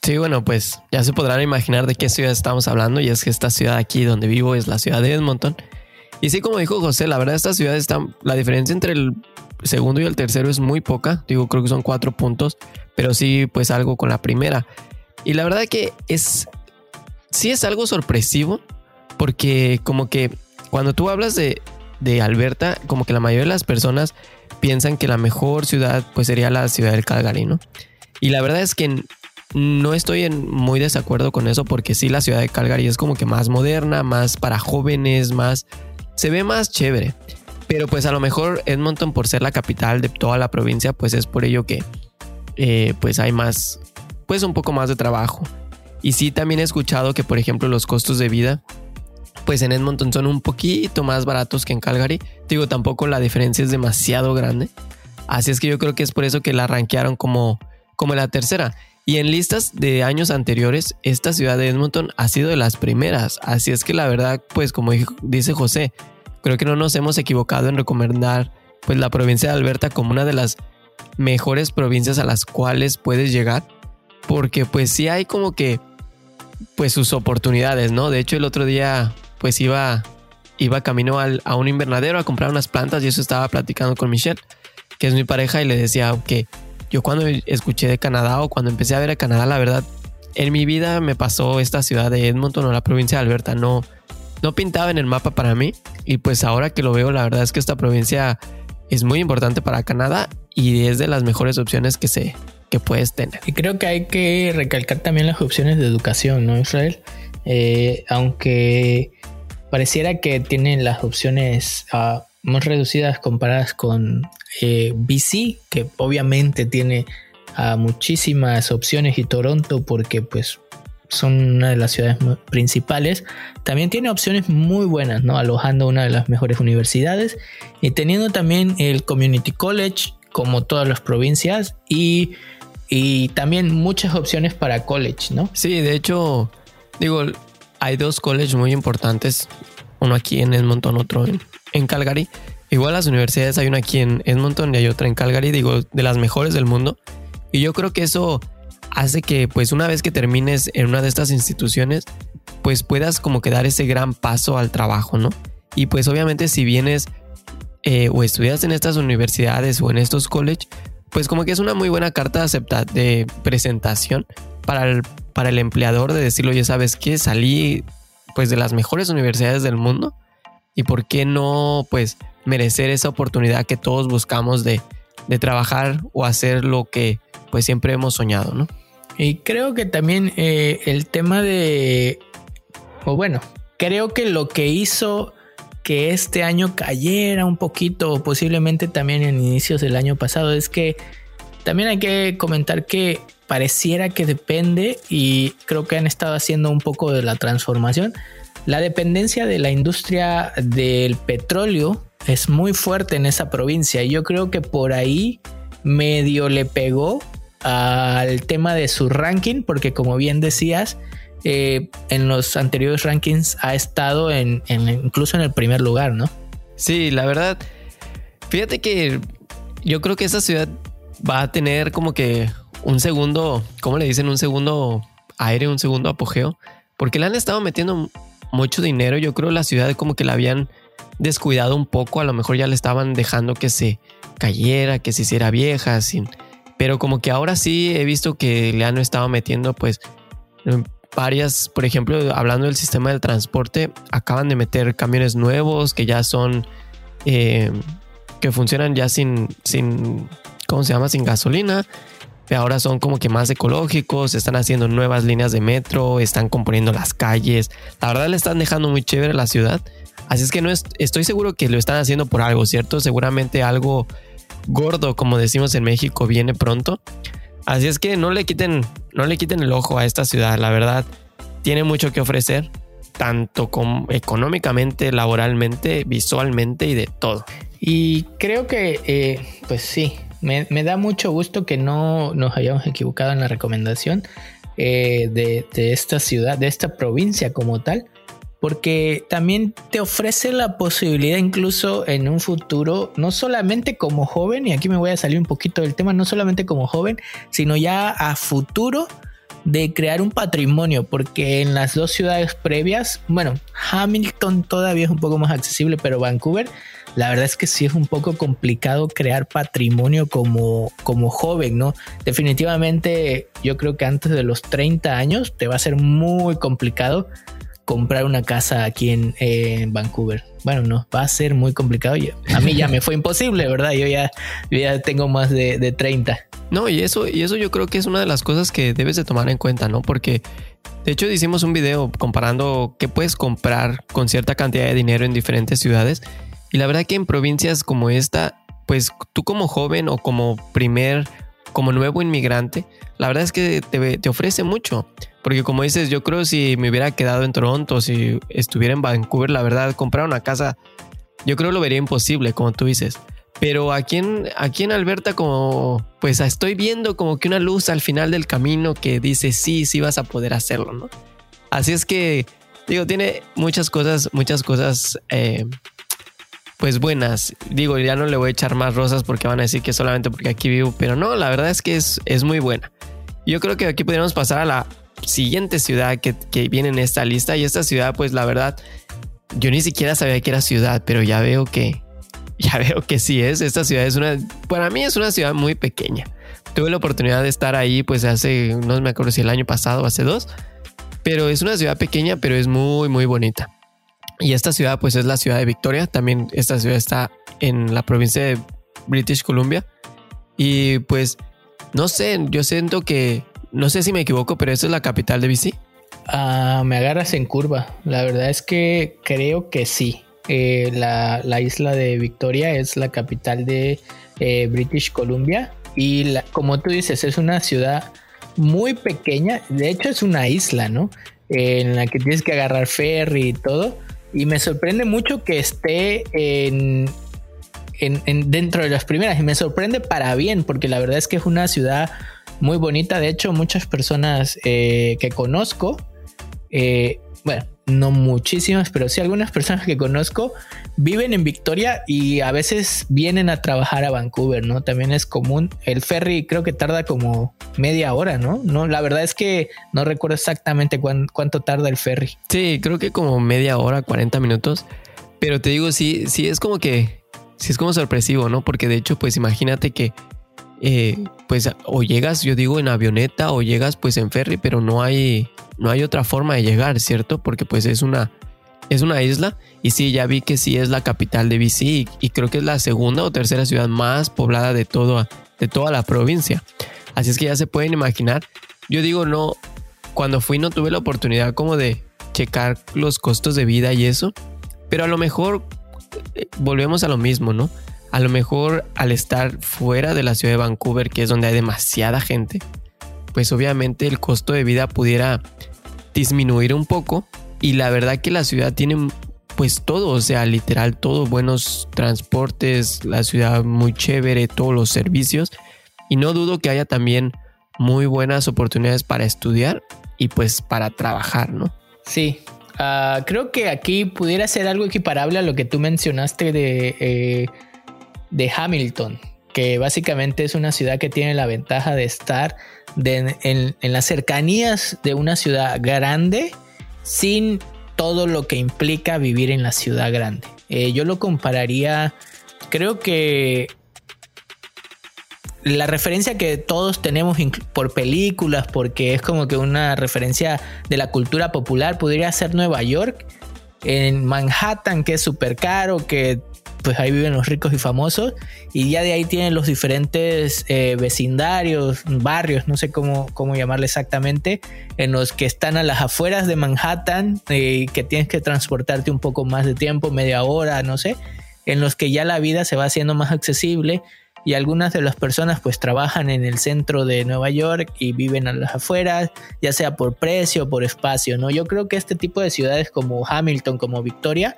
Sí, bueno, pues ya se podrán imaginar de qué ciudad estamos hablando y es que esta ciudad aquí donde vivo es la ciudad de Edmonton. Y sí, como dijo José, la verdad esta ciudad está, la diferencia entre el segundo y el tercero es muy poca. Digo, creo que son cuatro puntos, pero sí, pues algo con la primera. Y la verdad que es, sí es algo sorpresivo, porque como que cuando tú hablas de, de Alberta, como que la mayoría de las personas piensan que la mejor ciudad pues sería la ciudad del Calgary, ¿no? Y la verdad es que no estoy en muy desacuerdo con eso porque sí la ciudad de Calgary es como que más moderna, más para jóvenes, más se ve más chévere. Pero pues a lo mejor Edmonton por ser la capital de toda la provincia, pues es por ello que eh, pues hay más, pues un poco más de trabajo. Y sí también he escuchado que por ejemplo los costos de vida, pues en Edmonton son un poquito más baratos que en Calgary. Digo, tampoco la diferencia es demasiado grande. Así es que yo creo que es por eso que la rankearon como, como la tercera. Y en listas de años anteriores, esta ciudad de Edmonton ha sido de las primeras. Así es que la verdad, pues como dice José, creo que no nos hemos equivocado en recomendar pues la provincia de Alberta como una de las mejores provincias a las cuales puedes llegar porque pues sí hay como que pues sus oportunidades, ¿no? De hecho el otro día pues iba iba camino al, a un invernadero a comprar unas plantas y eso estaba platicando con Michelle, que es mi pareja y le decía que yo cuando escuché de Canadá o cuando empecé a ver a Canadá, la verdad, en mi vida me pasó esta ciudad de Edmonton o la provincia de Alberta, no no pintaba en el mapa para mí y pues ahora que lo veo la verdad es que esta provincia es muy importante para Canadá y es de las mejores opciones que se que puedes tener. Y creo que hay que recalcar también las opciones de educación, ¿no, Israel? Eh, aunque pareciera que tienen las opciones uh, más reducidas comparadas con eh, BC, que obviamente tiene muchísimas opciones y Toronto porque pues son una de las ciudades principales, también tiene opciones muy buenas, ¿no? Alojando una de las mejores universidades y teniendo también el Community College, como todas las provincias, y, y también muchas opciones para college, ¿no? Sí, de hecho, digo, hay dos colleges muy importantes, uno aquí en Edmonton, otro en, en Calgary. Igual las universidades hay una aquí en Edmonton y hay otra en Calgary, digo, de las mejores del mundo. Y yo creo que eso hace que pues una vez que termines en una de estas instituciones, pues puedas como que dar ese gran paso al trabajo, ¿no? Y pues obviamente si vienes eh, o estudias en estas universidades o en estos college, pues como que es una muy buena carta de, acepta de presentación para el, para el empleador de decirlo, ya sabes que salí pues de las mejores universidades del mundo y por qué no pues merecer esa oportunidad que todos buscamos de, de trabajar o hacer lo que pues siempre hemos soñado, ¿no? Y creo que también eh, el tema de, o bueno, creo que lo que hizo que este año cayera un poquito, posiblemente también en inicios del año pasado, es que también hay que comentar que pareciera que depende, y creo que han estado haciendo un poco de la transformación, la dependencia de la industria del petróleo es muy fuerte en esa provincia, y yo creo que por ahí medio le pegó al tema de su ranking, porque como bien decías, eh, en los anteriores rankings ha estado en, incluso en el primer lugar, ¿no? Sí, la verdad. Fíjate que yo creo que esa ciudad va a tener como que un segundo, ¿cómo le dicen? Un segundo aire, un segundo apogeo, porque le han estado metiendo mucho dinero. Yo creo la ciudad como que la habían descuidado un poco, a lo mejor ya le estaban dejando que se cayera, que se hiciera vieja, sin... pero como que ahora sí he visto que le han estado metiendo pues varias, por ejemplo, hablando del sistema del transporte, acaban de meter camiones nuevos que ya son, eh, que funcionan ya sin, sin, ¿cómo se llama? Sin gasolina. Ahora son como que más ecológicos, están haciendo nuevas líneas de metro, están componiendo las calles. La verdad le están dejando muy chévere la ciudad. Así es que no estoy seguro que lo están haciendo por algo, ¿cierto? Seguramente algo gordo, como decimos en México, viene pronto. Así es que no le quiten, no le quiten el ojo a esta ciudad, la verdad. Tiene mucho que ofrecer, tanto económicamente, laboralmente, visualmente y de todo. Y creo que, eh, pues sí, me, da mucho gusto que no nos hayamos equivocado en la recomendación eh, de, de esta ciudad, de esta provincia como tal porque también te ofrece la posibilidad incluso en un futuro, no solamente como joven, y aquí me voy a salir un poquito del tema, no solamente como joven, sino ya a futuro de crear un patrimonio, porque en las dos ciudades previas, bueno, Hamilton todavía es un poco más accesible, pero Vancouver, la verdad es que sí es un poco complicado crear patrimonio como, como joven, ¿no? Definitivamente yo creo que antes de los 30 años te va a ser muy complicado comprar una casa aquí en, Vancouver. Bueno, no, va a ser muy complicado. A mí ya me fue imposible, ¿verdad? Yo ya, ya tengo más de, de 30. No, y eso, y eso yo creo que es una de las cosas que debes de tomar en cuenta, ¿no? Porque de hecho hicimos un video comparando qué puedes comprar con cierta cantidad de dinero en diferentes ciudades. Y la verdad que en provincias como esta, pues tú como joven o como primer, como nuevo inmigrante, la verdad es que te, te ofrece mucho. Porque como dices, yo creo si me hubiera quedado en Toronto, si estuviera en Vancouver, la verdad, comprar una casa, yo creo lo vería imposible, como tú dices. Pero aquí en, aquí en Alberta, como pues estoy viendo como que una luz al final del camino que dice sí, sí vas a poder hacerlo, ¿no? Así es que, digo, tiene muchas cosas, muchas cosas, eh, pues buenas. Digo, ya no le voy a echar más rosas porque van a decir que solamente porque aquí vivo, pero no, la verdad es que es, es muy buena. Yo creo que aquí podríamos pasar a la siguiente ciudad que, viene en esta lista. Y esta ciudad, pues la verdad, yo ni siquiera sabía que era ciudad, pero ya veo que, (laughs) ya veo que sí es. Esta ciudad es una, para mí es una ciudad muy pequeña. Tuve la oportunidad de estar ahí, pues hace, no me acuerdo si el año pasado o hace dos, pero es una ciudad pequeña, pero es muy, muy bonita. Y esta ciudad, pues es la ciudad de Victoria. También esta ciudad está en la provincia de British Columbia. Y pues, no sé, yo siento que no sé si me equivoco, pero esa es la capital de BC. Ah, me agarras en curva. La verdad es que creo que sí. Eh, la, isla de Victoria es la capital de eh, British Columbia. Y como tú dices, es una ciudad muy pequeña. De hecho, es una isla, ¿no? en la que tienes que agarrar ferry y todo. Y me sorprende mucho que esté en, en, dentro de las primeras. Y me sorprende para bien, porque la verdad es que es una ciudad muy bonita. De hecho, muchas personas eh, que conozco, eh, bueno, no muchísimas, pero sí algunas personas que conozco viven en Victoria y a veces vienen a trabajar a Vancouver, ¿no? También es común. El ferry creo que tarda como media hora, ¿no? No, la verdad es que no recuerdo exactamente cuánto tarda el ferry. Sí, creo que como media hora, 40 minutos. Pero te digo, sí, sí es como que, sí es como sorpresivo, ¿no? Porque de hecho, pues imagínate que eh, pues o llegas, yo digo, en avioneta o llegas pues en ferry, pero no hay, no hay otra forma de llegar, ¿cierto? Porque pues es una, es una isla y sí, ya vi que sí es la capital de BC y, creo que es la segunda o tercera ciudad más poblada de, todo, de toda la provincia. Así es que ya se pueden imaginar. Yo digo, no, cuando fui no tuve la oportunidad como de checar los costos de vida y eso, pero a lo mejor eh, volvemos a lo mismo, ¿no? A lo mejor al estar fuera de la ciudad de Vancouver, que es donde hay demasiada gente, pues obviamente el costo de vida pudiera disminuir un poco. Y la verdad que la ciudad tiene pues todo, o sea, literal todo, buenos transportes, la ciudad muy chévere, todos los servicios. Y no dudo que haya también muy buenas oportunidades para estudiar y pues para trabajar, ¿no? Sí, ah, creo que aquí pudiera ser algo equiparable a lo que tú mencionaste de... Eh, de Hamilton, porque básicamente es una ciudad que tiene la ventaja de estar en, las cercanías de una ciudad grande sin todo lo que implica vivir en la ciudad grande. Eh, yo lo compararía, creo que la referencia que todos tenemos por películas, porque es como que una referencia de la cultura popular, podría ser Nueva York, en Manhattan, que es súper caro, que pues ahí viven los ricos y famosos, y ya de ahí tienen los diferentes eh, vecindarios, barrios, no sé cómo, cómo llamarle exactamente, en los que están a las afueras de Manhattan, eh, que tienes que transportarte un poco más de tiempo, media hora, no sé, en los que ya la vida se va haciendo más accesible y algunas de las personas pues trabajan en el centro de Nueva York y viven a las afueras, ya sea por precio o por espacio, ¿no? Yo creo que este tipo de ciudades como Hamilton, como Victoria,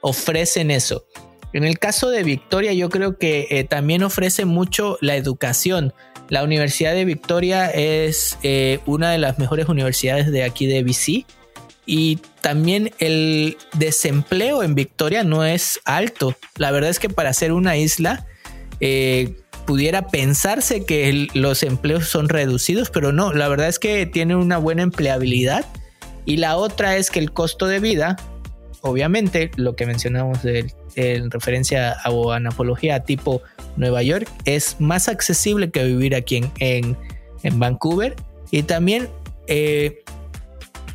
ofrecen eso. En el caso de Victoria, yo creo que eh, también ofrece mucho la educación. La Universidad de Victoria es eh, una de las mejores universidades de aquí de BC. Y también el desempleo en Victoria no es alto. La verdad es que para ser una isla, eh, pudiera pensarse que los empleos son reducidos, pero no, la verdad es que tiene una buena empleabilidad. Y la otra es que el costo de vida, obviamente, lo que mencionamos en referencia a, o anapología tipo Nueva York, es más accesible que vivir aquí en, en, Vancouver. Y también, eh,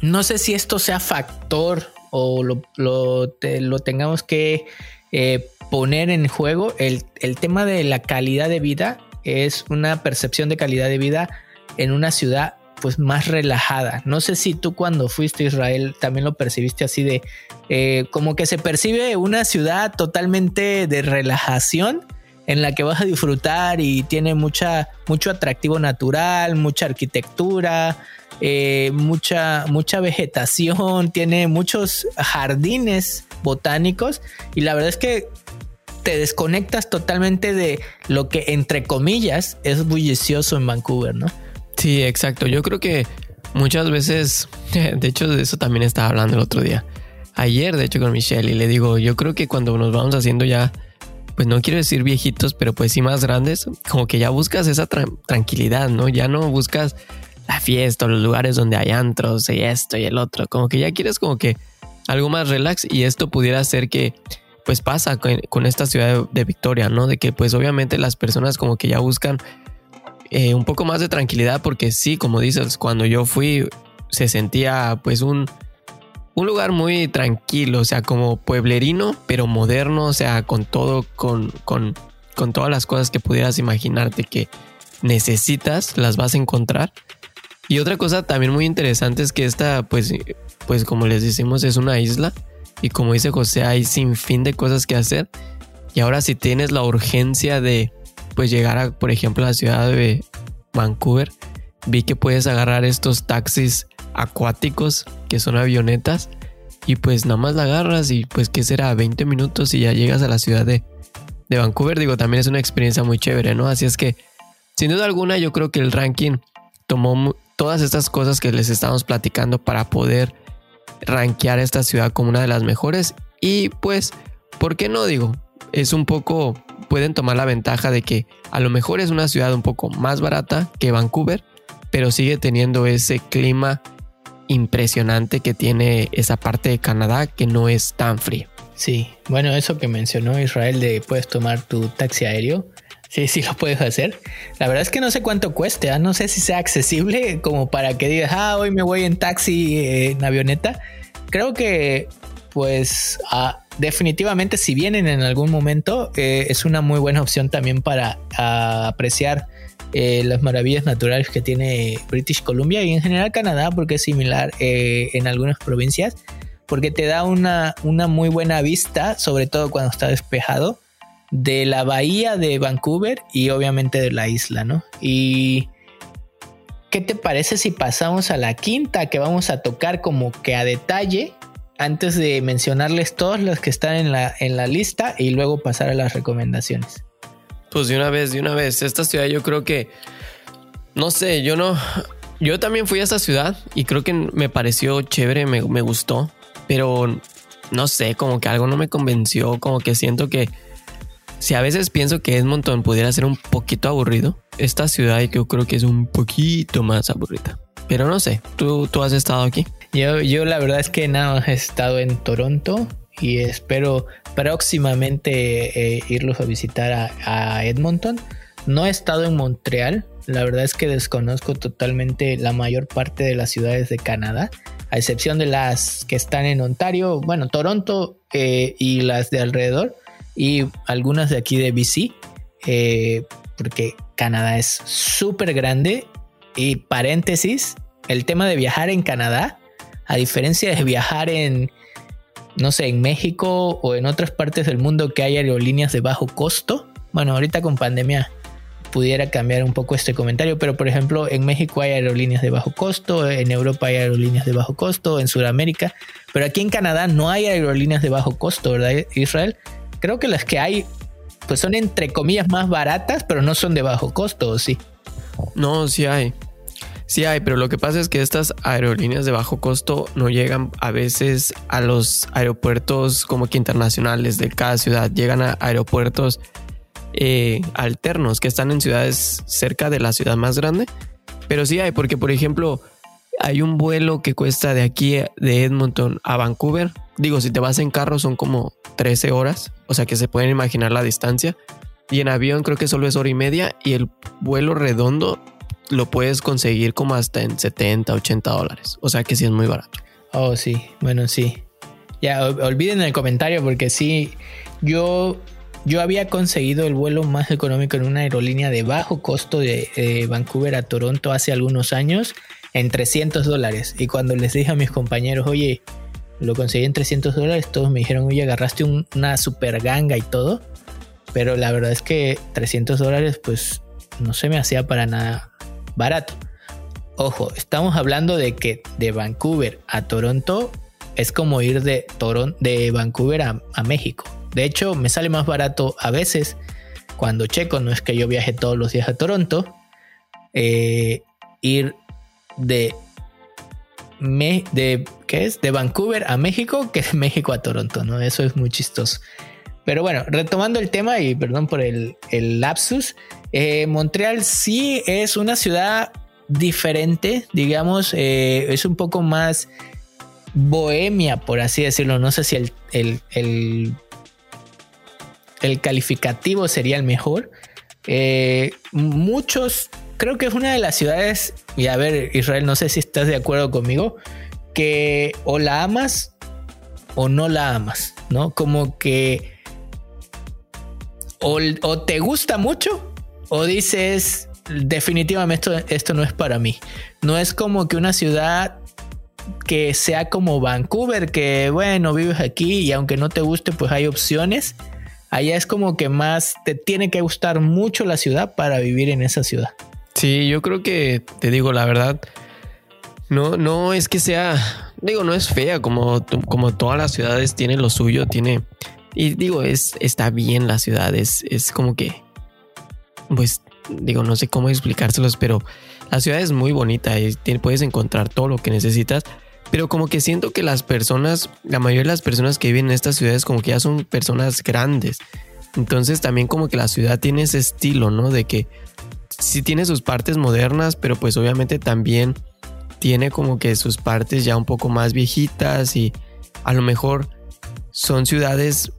no sé si esto sea factor o lo, lo, tengamos que eh, poner en juego el, tema de la calidad de vida. Es una percepción de calidad de vida en una ciudad pues más relajada. No sé si tú cuando fuiste a Israel también lo percibiste así de eh, como que se percibe una ciudad totalmente de relajación en la que vas a disfrutar y tiene mucha, mucho atractivo natural, mucha arquitectura, eh, mucha, mucha vegetación, tiene muchos jardines botánicos y la verdad es que te desconectas totalmente de lo que entre comillas es bullicioso en Vancouver, ¿no? Sí, exacto. Yo creo que muchas veces, (laughs) de hecho de eso también estaba hablando el otro día. Ayer, de hecho, con Michelle y le digo, yo creo que cuando nos vamos haciendo ya, pues no quiero decir viejitos, pero pues sí más grandes, como que ya buscas esa tranquilidad, ¿no? Ya no buscas la fiesta, los lugares donde hay antros y esto y el otro, como que ya quieres como que algo más relax y esto pudiera ser que pues pasa con, esta ciudad de, Victoria, ¿no? De que pues obviamente las personas como que ya buscan eh, un poco más de tranquilidad porque sí, como dices, cuando yo fui se sentía pues un, un lugar muy tranquilo, o sea, como pueblerino, pero moderno, o sea, con todo, con, con, con todas las cosas que pudieras imaginarte que necesitas, las vas a encontrar. Y otra cosa también muy interesante es que esta, pues, pues como les decimos, es una isla. Y como dice José, hay sin fin de cosas que hacer. Y ahora si tienes la urgencia de, pues, llegar a, por ejemplo, a la ciudad de Vancouver, vi que puedes agarrar estos taxis acuáticos, que son avionetas. Y pues nada más la agarras y pues que será 20 minutos y ya llegas a la ciudad de, de Vancouver. Digo, también es una experiencia muy chévere, ¿no? Así es que, sin duda alguna, yo creo que el ranking tomó todas estas cosas que les estamos platicando para poder rankear esta ciudad como una de las mejores. Y pues, ¿por qué no digo? Es un poco, pueden tomar la ventaja de que a lo mejor es una ciudad un poco más barata que Vancouver, pero sigue teniendo ese clima impresionante que tiene esa parte de Canadá que no es tan frío. Sí, bueno, eso que mencionó Israel de puedes tomar tu taxi aéreo, Sí, sí lo puedes hacer. La verdad es que no sé cuánto cueste, ¿ah? no sé si sea accesible como para que digas, ah, hoy me voy en taxi, eh, en avioneta. Creo que, pues, ah, definitivamente si vienen en algún momento, eh, es una muy buena opción también para ah, apreciar eh, las maravillas naturales que tiene British Columbia y en general Canadá, porque es similar en algunas provincias, porque te da una, una muy buena vista, sobre todo cuando está despejado de la bahía de Vancouver y obviamente de la isla, ¿no? Y ¿qué te parece si pasamos a la quinta que vamos a tocar como que a detalle antes de mencionarles todos los que están en la, en la lista y luego pasar a las recomendaciones? Pues de una vez, de una vez, esta ciudad yo creo que, no sé, yo no, yo también fui a esta ciudad y creo que me pareció chévere, me, me gustó, pero no sé, como que algo no me convenció, como que siento que si a veces pienso que Edmonton pudiera ser un poquito aburrido, esta ciudad yo creo que es un poquito más aburrida. Pero no sé, ¿tú, tú has estado aquí? Yo, yo la verdad es que nada, he estado en Toronto y espero próximamente eh, irlos a visitar a, Edmonton. No he estado en Montreal, la verdad es que desconozco totalmente la mayor parte de las ciudades de Canadá, a excepción de las que están en Ontario, bueno, Toronto eh, y las de alrededor, y algunas de aquí de BC, eh, porque Canadá es súper grande. Y paréntesis, el tema de viajar en Canadá, a diferencia de viajar en, no sé, en México o en otras partes del mundo que hay aerolíneas de bajo costo. Bueno, ahorita con pandemia pudiera cambiar un poco este comentario, pero por ejemplo en México hay aerolíneas de bajo costo, en Europa hay aerolíneas de bajo costo, en Sudamérica, pero aquí en Canadá no hay aerolíneas de bajo costo, ¿verdad Israel? Creo que las que hay pues son entre comillas más baratas, pero no son de bajo costo, sí? No, sí hay. Sí hay, pero lo que pasa es que estas aerolíneas de bajo costo no llegan a veces a los aeropuertos como que internacionales de cada ciudad, llegan a aeropuertos eh, alternos que están en ciudades cerca de la ciudad más grande. Pero sí hay, porque por ejemplo, hay un vuelo que cuesta de aquí de Edmonton a Vancouver. Digo, si te vas en carro son como 13 horas, o sea que se pueden imaginar la distancia. Y en avión creo que solo es hora y media y el vuelo redondo lo puedes conseguir como hasta en 70, 80 dólares. O sea que sí es muy barato. Oh, sí, bueno, sí. Ya, olviden el comentario porque sí, yo, yo había conseguido el vuelo más económico en una aerolínea de bajo costo de Vancouver a Toronto hace algunos años en 300 dólares. Y cuando les dije a mis compañeros, oye, lo conseguí en 300 dólares, todos me dijeron, oye, agarraste una super ganga y todo. Pero la verdad es que 300 dólares, pues no se me hacía para nada barato. Ojo, estamos hablando de que de Vancouver a Toronto es como ir de, de Vancouver a, México. De hecho, me sale más barato a veces cuando checo, no es que yo viaje todos los días a Toronto, eh, ir de, de, ¿qué es? de Vancouver a México que de México a Toronto, ¿no? Eso es muy chistoso. Pero bueno, retomando el tema y perdón por el, lapsus, eh, Montreal sí es una ciudad diferente, digamos, eh, es un poco más bohemia, por así decirlo. No sé si el, el, el, calificativo sería el mejor. Eh, muchos, creo que es una de las ciudades, y a ver, Israel, no sé si estás de acuerdo conmigo, que o la amas o no la amas, ¿no? Como que o, te gusta mucho o dices definitivamente esto, esto no es para mí. No es como que una ciudad que sea como Vancouver, que bueno, vives aquí y aunque no te guste, pues hay opciones. Allá es como que más te tiene que gustar mucho la ciudad para vivir en esa ciudad. Sí, yo creo que te digo la verdad. No, no es que sea, digo, no es fea como, como todas las ciudades tienen lo suyo, tiene y digo, es, está bien la ciudad, es, como que, pues, digo, no sé cómo explicárselos, pero la ciudad es muy bonita y puedes encontrar todo lo que necesitas. Pero como que siento que las personas, la mayoría de las personas que viven en estas ciudades como que ya son personas grandes. Entonces también como que la ciudad tiene ese estilo, ¿no? De que sí tiene sus partes modernas, pero pues obviamente también tiene como que sus partes ya un poco más viejitas y a lo mejor son ciudades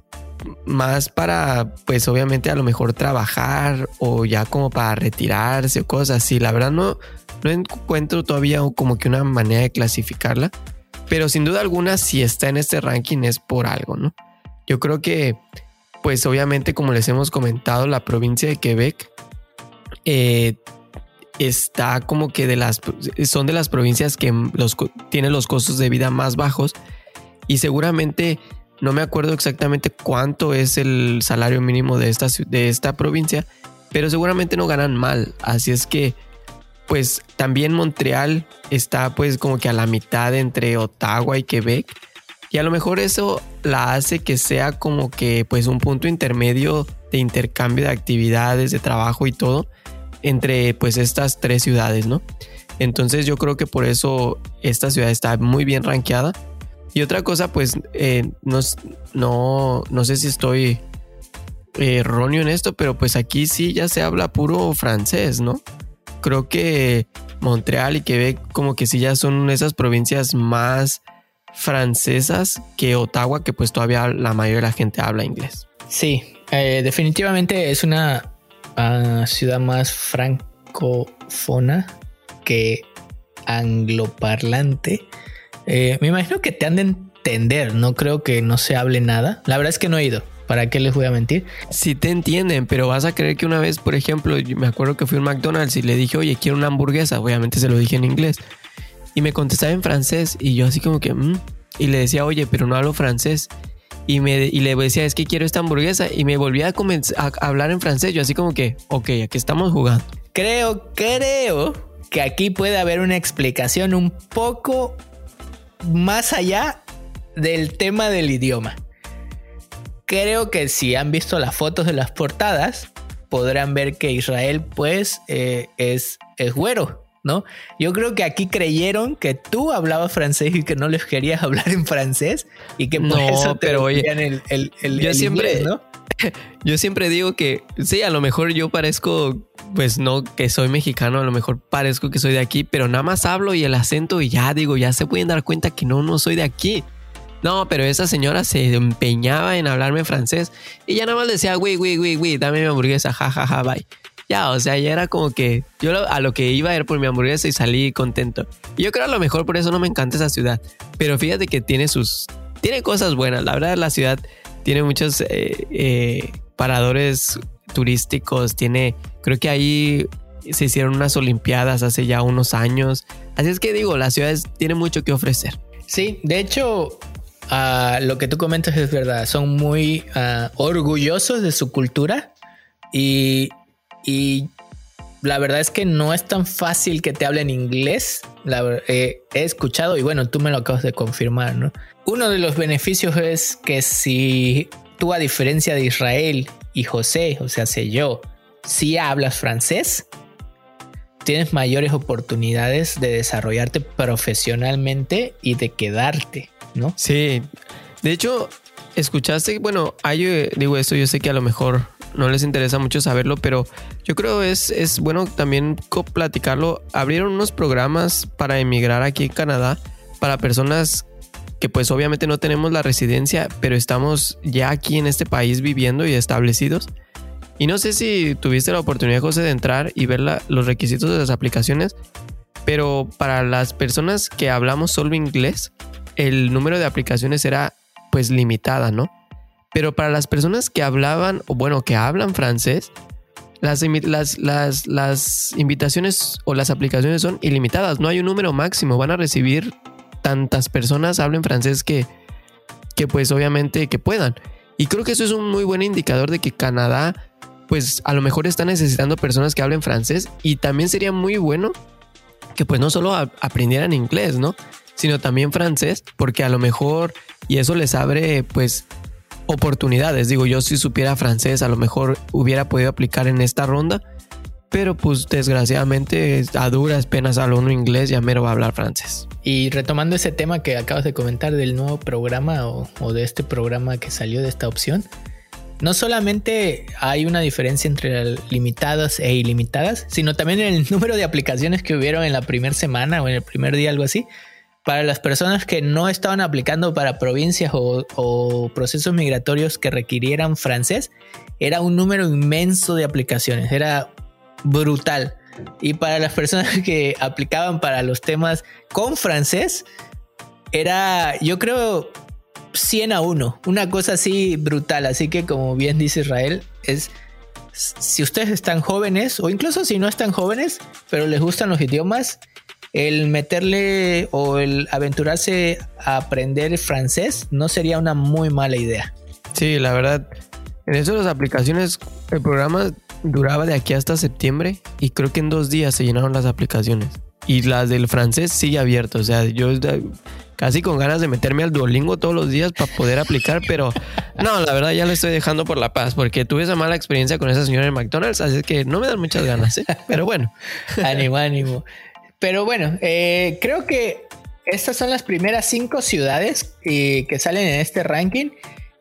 más para, pues obviamente a lo mejor trabajar o ya como para retirarse o cosas así. La verdad no, no encuentro todavía como que una manera de clasificarla, pero sin duda alguna si está en este ranking es por algo, ¿no? Yo creo que, pues obviamente como les hemos comentado, la provincia de Quebec eh, está como que de las, son de las provincias que los, tienen los costos de vida más bajos y seguramente no me acuerdo exactamente cuánto es el salario mínimo de esta, de esta provincia, pero seguramente no ganan mal. Así es que, pues también Montreal está pues como que a la mitad entre Ottawa y Quebec. Y a lo mejor eso la hace que sea como que pues un punto intermedio de intercambio de actividades, de trabajo y todo entre pues estas tres ciudades, ¿no? Entonces yo creo que por eso esta ciudad está muy bien rankeada y otra cosa, pues, eh, no, no, no sé si estoy erróneo en esto, pero pues aquí sí ya se habla puro francés, ¿no? Creo que Montreal y Quebec como que sí ya son esas provincias más francesas que Ottawa, que pues todavía la mayoría de la gente habla inglés. Sí, eh, definitivamente es una ah, ciudad más francofona que angloparlante. Eh, me imagino que te han de entender, no creo que no se hable nada. La verdad es que no he ido. ¿Para qué les voy a mentir? Sí te entienden, pero vas a creer que una vez, por ejemplo, me acuerdo que fui a un McDonald's y le dije, oye, quiero una hamburguesa. Obviamente se lo dije en inglés. Y me contestaba en francés y yo así como que, mm", y le decía, oye, pero no hablo francés. Y, me, y le decía, es que quiero esta hamburguesa. Y me volvía a, a hablar en francés. Yo así como que, ok, aquí estamos jugando. Creo, creo que aquí puede haber una explicación un poco más allá del tema del idioma creo que si han visto las fotos de las portadas, podrán ver que Israel pues eh, es, es güero. ¿No? Yo creo que aquí creyeron que tú hablabas francés y que no les querías (laughs) hablar en francés y que por eso te pero el, el, yo siempre, ¿no? (laughs) Yo siempre digo que sí, a lo mejor yo parezco, pues no que soy mexicano, a lo mejor parezco que soy de aquí, pero nada más hablo y el acento y ya digo, ya se pueden dar cuenta que no, no soy de aquí. No, pero esa señora se empeñaba en hablarme francés y ya nada más decía, güey, güey, güey, güey, dame mi hamburguesa, jajaja, ja, ja, bye. Ya, o sea, ya era como que yo a lo que iba era por mi hamburguesa y salí contento. Y yo creo a lo mejor por eso no me encanta esa ciudad. Pero fíjate que tiene sus. Tiene cosas buenas. La verdad, la ciudad tiene muchos eh, eh, paradores turísticos. Tiene. Creo que ahí se hicieron unas Olimpiadas hace ya unos años. Así es que digo, la ciudad tiene mucho que ofrecer. Sí, de hecho, Ah, lo que tú comentas es verdad. Son muy ah, orgullosos de su cultura y, la verdad es que no es tan fácil que te hablen inglés. he escuchado y bueno, tú me lo acabas de confirmar, ¿no? Uno de los beneficios es que si tú a diferencia de Israel y José, o sea, sé yo, si hablas francés, tienes mayores oportunidades de desarrollarte profesionalmente y de quedarte. ¿no? Sí. De hecho, escuchaste, bueno, hay, eh, digo esto, yo sé que a lo mejor no les interesa mucho saberlo, pero yo creo es, es bueno también platicarlo. Abrieron unos programas para emigrar aquí en Canadá para personas que pues obviamente no tenemos la residencia, pero estamos ya aquí en este país viviendo y establecidos. Y no sé si tuviste la oportunidad, José, de entrar y ver los requisitos de las aplicaciones, pero para las personas que hablamos solo inglés, el número de aplicaciones era pues limitada, ¿no? Pero para las personas que hablaban, o bueno, que hablan francés, las, las, las, invitaciones o las aplicaciones son ilimitadas, no hay un número máximo, van a recibir tantas personas hablen francés que, que pues obviamente que puedan. Y creo que eso es un muy buen indicador de que Canadá pues a lo mejor está necesitando personas que hablen francés y también sería muy bueno que pues no solo aprendieran inglés, ¿no? sino también francés, porque a lo mejor, y eso les abre pues oportunidades. Digo, yo si supiera francés, a lo mejor hubiera podido aplicar en esta ronda, pero pues desgraciadamente a duras penas hablo uno inglés, ya mero va a hablar francés. Y retomando ese tema que acabas de comentar del nuevo programa o, o de este programa que salió de esta opción, no solamente hay una diferencia entre limitadas e ilimitadas, sino también el (laughs) número de aplicaciones que hubieron en la primera semana o en el primer día, algo así para las personas que no estaban aplicando para provincias o, procesos migratorios que requirieran francés, era un número inmenso de aplicaciones, era brutal. Y para las personas (laughs) que aplicaban para los temas con francés, era, yo creo, 100 a 1, una cosa así brutal. Así que como bien dice Israel, es si ustedes están jóvenes o incluso si no están jóvenes, pero les gustan los idiomas, el meterle o el aventurarse a aprender francés no sería una muy mala idea. Sí, la verdad. En eso las aplicaciones, el programa duraba de aquí hasta septiembre y creo que en dos días se llenaron las aplicaciones. Y las del francés sigue abierto. O sea, yo casi con ganas de meterme al Duolingo todos los días para poder aplicar, pero no, la verdad ya lo estoy dejando por la paz porque tuve esa mala experiencia con esa señora en McDonald's, así que no me dan muchas ganas, ¿eh? pero bueno. (laughs) ánimo, ánimo. Pero bueno, eh, creo que estas son las primeras cinco ciudades eh, que salen en este ranking.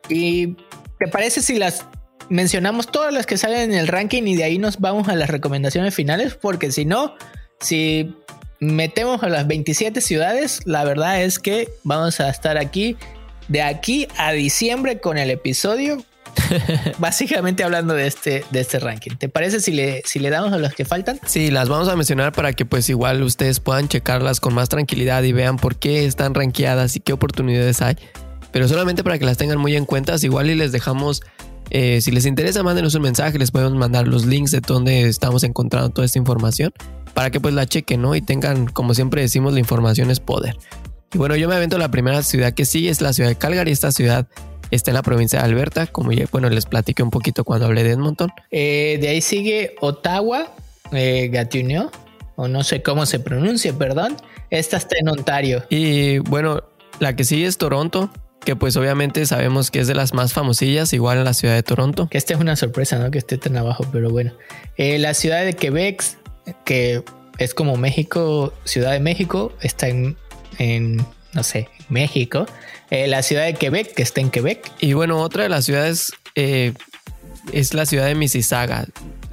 ¿Y te parece si las mencionamos todas las que salen en el ranking y de ahí nos vamos a las recomendaciones finales, porque si no, si metemos a las 27 ciudades, la verdad es que vamos a estar aquí de aquí a diciembre con el episodio. (laughs) básicamente hablando de este, de este ranking. ¿Te parece si le, si le damos a las que faltan? Sí, las vamos a mencionar para que pues igual ustedes puedan checarlas con más tranquilidad y vean por qué están rankeadas y qué oportunidades hay. Pero solamente para que las tengan muy en cuenta, igual y les dejamos eh, si les interesa, mándenos un mensaje, les podemos mandar los links de donde estamos encontrando toda esta información para que pues la chequen, ¿no? Y tengan, como siempre decimos, la información es poder. Y bueno, yo me avento la primera ciudad que sigue, es la ciudad de Calgary. Esta ciudad está en la provincia de Alberta, como ya, bueno, les platiqué un poquito cuando hablé de Edmonton. Eh, de ahí sigue Ottawa, eh, Gatineau, o no sé cómo se pronuncia, perdón. Esta está en Ontario. Y bueno, la que sigue es Toronto, que pues obviamente sabemos que es de las más famosillas, igual en la ciudad de Toronto. Que esta es una sorpresa, ¿no? Que esté tan abajo, pero bueno. Eh, la ciudad de Quebec, que es como México, Ciudad de México, está en, en no sé, México. Eh, la ciudad de Quebec, que está en Quebec. Y bueno, otra de las ciudades eh, es la ciudad de Mississauga.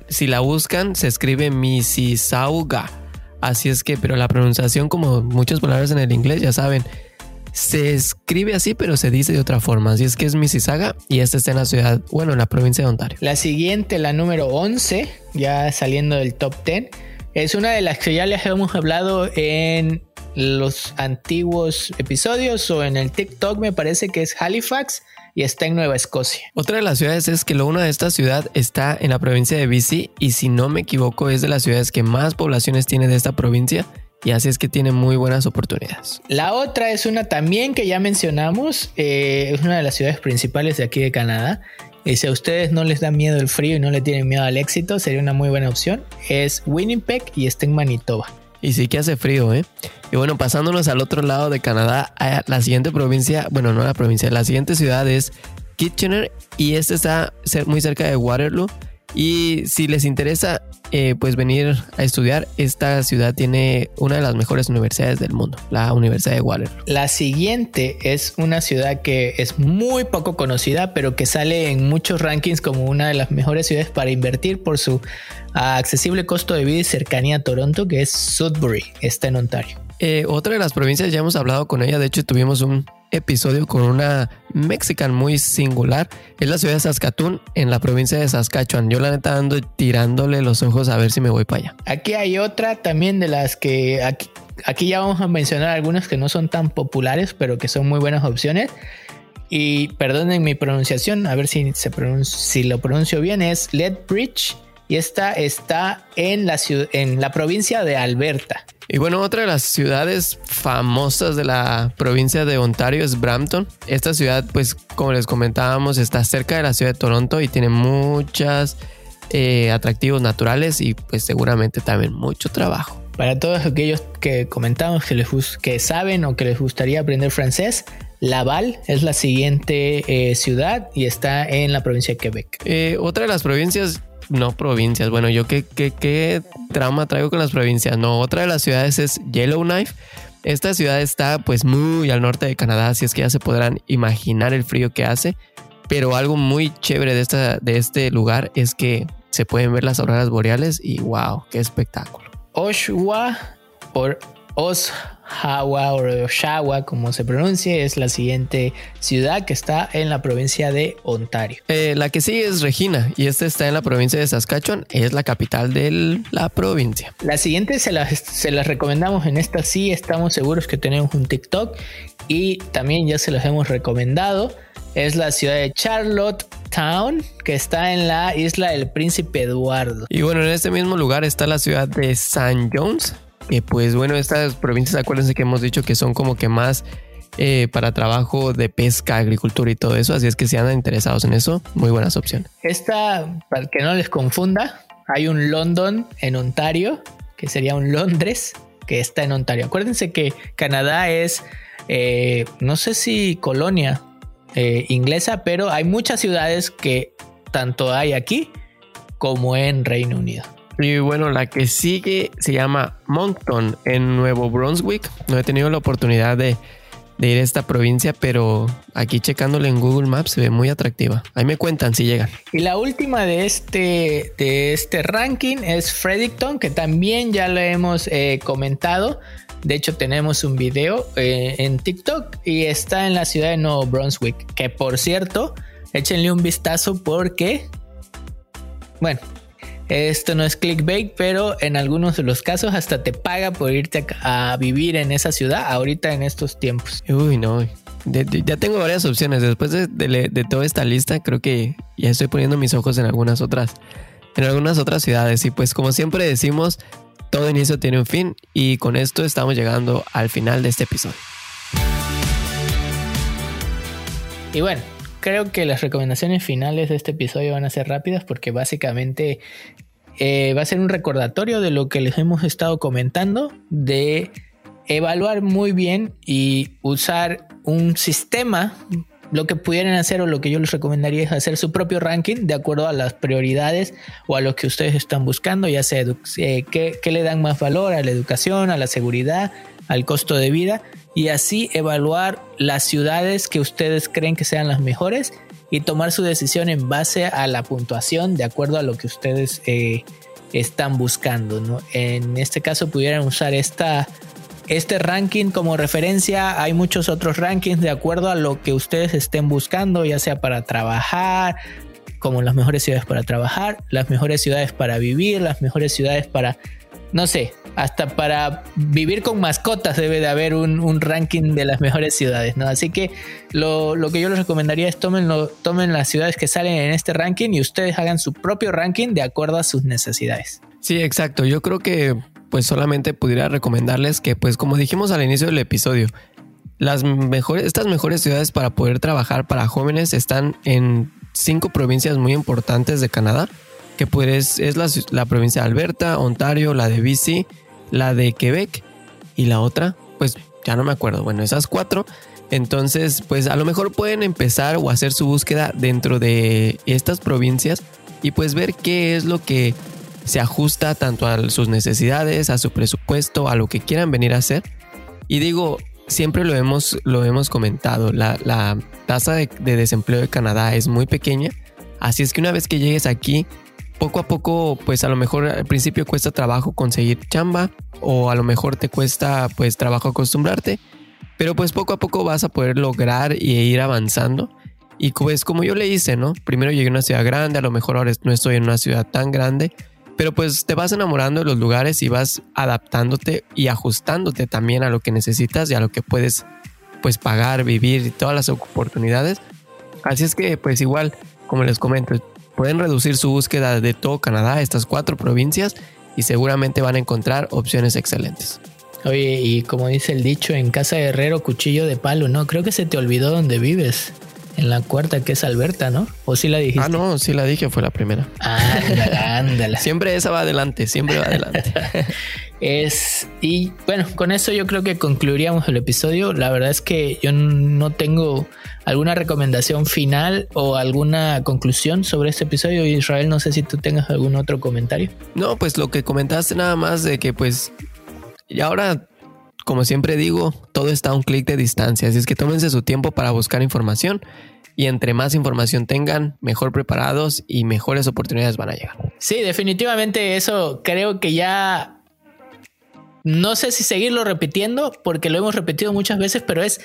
Si la buscan, se escribe Mississauga. Así es que, pero la pronunciación, como muchas palabras en el inglés, ya saben, se escribe así, pero se dice de otra forma. Así es que es Mississauga y esta está en la ciudad, bueno, en la provincia de Ontario. La siguiente, la número 11, ya saliendo del top 10, es una de las que ya les hemos hablado en los antiguos episodios o en el TikTok, me parece que es Halifax y está en Nueva Escocia. Otra de las ciudades es que lo una de esta ciudad está en la provincia de BC y si no me equivoco es de las ciudades que más poblaciones tiene de esta provincia y así es que tiene muy buenas oportunidades. La otra es una también que ya mencionamos, eh, es una de las ciudades principales de aquí de Canadá. Y si a ustedes no les da miedo el frío y no le tienen miedo al éxito, sería una muy buena opción. Es Winnipeg y está en Manitoba. Y sí que hace frío, ¿eh? Y bueno, pasándonos al otro lado de Canadá, la siguiente provincia, bueno, no la provincia, la siguiente ciudad es Kitchener y esta está muy cerca de Waterloo. Y si les interesa, eh, pues venir a estudiar, esta ciudad tiene una de las mejores universidades del mundo, la Universidad de Waterloo. La siguiente es una ciudad que es muy poco conocida, pero que sale en muchos rankings como una de las mejores ciudades para invertir por su accesible costo de vida y cercanía a Toronto, que es Sudbury, está en Ontario. Eh, otra de las provincias, ya hemos hablado con ella, de hecho tuvimos un episodio con una mexican muy singular. Es la ciudad de Saskatoon, en la provincia de Saskatchewan. Yo la neta ando tirándole los ojos a ver si me voy para allá. Aquí hay otra también de las que aquí, aquí ya vamos a mencionar algunas que no son tan populares, pero que son muy buenas opciones. Y perdonen mi pronunciación, a ver si, se si lo pronuncio bien, es Lethbridge y esta está en la, en la provincia de Alberta. Y bueno, otra de las ciudades famosas de la provincia de Ontario es Brampton. Esta ciudad, pues como les comentábamos, está cerca de la ciudad de Toronto y tiene muchos eh, atractivos naturales y pues seguramente también mucho trabajo. Para todos aquellos que comentamos que, les, que saben o que les gustaría aprender francés, Laval es la siguiente eh, ciudad y está en la provincia de Quebec. Eh, otra de las provincias no provincias. Bueno, yo qué, qué, qué trama traigo con las provincias. No, otra de las ciudades es Yellowknife. Esta ciudad está pues muy al norte de Canadá, así es que ya se podrán imaginar el frío que hace. Pero algo muy chévere de, esta, de este lugar es que se pueden ver las auroras boreales y wow, qué espectáculo. Oshawa por Oshawa o Oshawa, como se pronuncia, es la siguiente ciudad que está en la provincia de Ontario. Eh, la que sigue es Regina y esta está en la provincia de Saskatchewan, es la capital de la provincia. La siguiente se las, se las recomendamos en esta sí, estamos seguros que tenemos un TikTok y también ya se las hemos recomendado. Es la ciudad de Charlotte Town, que está en la isla del Príncipe Eduardo. Y bueno, en este mismo lugar está la ciudad de St. Jones, pues bueno, estas provincias, acuérdense que hemos dicho que son como que más eh, para trabajo de pesca, agricultura y todo eso. Así es que si andan interesados en eso, muy buenas opciones. Esta, para que no les confunda, hay un London en Ontario, que sería un Londres, que está en Ontario. Acuérdense que Canadá es, eh, no sé si colonia eh, inglesa, pero hay muchas ciudades que tanto hay aquí como en Reino Unido. Y bueno, la que sigue se llama Moncton en Nuevo Brunswick. No he tenido la oportunidad de, ir a esta provincia, pero aquí checándole en Google Maps se ve muy atractiva. Ahí me cuentan si llegan. Y la última de este, de este ranking es Fredericton, que también ya lo hemos eh, comentado. De hecho, tenemos un video eh, en TikTok y está en la ciudad de Nuevo Brunswick. Que por cierto, échenle un vistazo porque, bueno, esto no es clickbait, pero en algunos de los casos hasta te paga por irte a, vivir en esa ciudad ahorita en estos tiempos. Uy, no. ya tengo varias opciones. Después de, toda esta lista, creo que ya estoy poniendo mis ojos en algunas otras, en algunas otras ciudades. Y pues como siempre decimos, todo inicio tiene un fin y con esto estamos llegando al final de este episodio. Y bueno, creo que las recomendaciones finales de este episodio van a ser rápidas porque básicamente eh, va a ser un recordatorio de lo que les hemos estado comentando, de evaluar muy bien y usar un sistema. Lo que pudieran hacer o lo que yo les recomendaría es hacer su propio ranking de acuerdo a las prioridades o a lo que ustedes están buscando, ya sea eh, qué, le dan más valor a la educación, a la seguridad, al costo de vida y así evaluar las ciudades que ustedes creen que sean las mejores y tomar su decisión en base a la puntuación de acuerdo a lo que ustedes eh, están buscando. En este caso pudieran usar esta, este ranking como referencia. Hay muchos otros rankings de acuerdo a lo que ustedes estén buscando, ya sea para trabajar, como las mejores ciudades para trabajar, las mejores ciudades para vivir, las mejores ciudades para no sé, hasta para vivir con mascotas debe de haber un, ranking de las mejores ciudades, ¿no? Así que lo, que yo les recomendaría es tomen, tomen las ciudades que salen en este ranking y ustedes hagan su propio ranking de acuerdo a sus necesidades. Sí, exacto. Yo creo que pues solamente pudiera recomendarles que pues como dijimos al inicio del episodio, las mejores, estas mejores ciudades para poder trabajar para jóvenes están en cinco provincias muy importantes de Canadá que pues es la, la, provincia de Alberta, Ontario, la de BC, la de Quebec y la otra, pues ya no me acuerdo. Bueno, esas cuatro. Entonces, pues a lo mejor pueden empezar o hacer su búsqueda dentro de estas provincias y pues ver qué es lo que se ajusta tanto a sus necesidades, a su presupuesto, a lo que quieran venir a hacer. Y digo, siempre lo hemos, lo hemos comentado, la, la tasa de, de desempleo de Canadá es muy pequeña. Así es que una vez que llegues aquí, poco a poco, pues a lo mejor al principio cuesta trabajo conseguir chamba o a lo mejor te cuesta pues trabajo acostumbrarte, pero pues poco a poco vas a poder lograr y ir avanzando. Y pues como yo le hice, ¿no? Primero llegué a una ciudad grande, a lo mejor ahora no estoy en una ciudad tan grande, pero pues te vas enamorando de los lugares y vas adaptándote y ajustándote también a lo que necesitas y a lo que puedes pues pagar, vivir y todas las oportunidades. Así es que pues igual, como les comento, Pueden reducir su búsqueda de todo Canadá, estas cuatro provincias, y seguramente van a encontrar opciones excelentes. Oye, y como dice el dicho, en casa de herrero, cuchillo de palo, ¿no? Creo que se te olvidó dónde vives. En la cuarta, que es Alberta, ¿no? ¿O sí la dijiste? Ah, no, sí la dije, fue la primera. Ándala, (laughs) ándala. siempre esa va adelante, siempre va adelante. (laughs) es, y bueno, con eso yo creo que concluiríamos el episodio. La verdad es que yo no tengo alguna recomendación final o alguna conclusión sobre este episodio. Israel, no sé si tú tengas algún otro comentario. No, pues lo que comentaste nada más de que pues y ahora, como siempre digo, todo está a un clic de distancia. Así es que tómense su tiempo para buscar información y entre más información tengan, mejor preparados y mejores oportunidades van a llegar. Sí, definitivamente eso creo que ya... No sé si seguirlo repitiendo porque lo hemos repetido muchas veces, pero es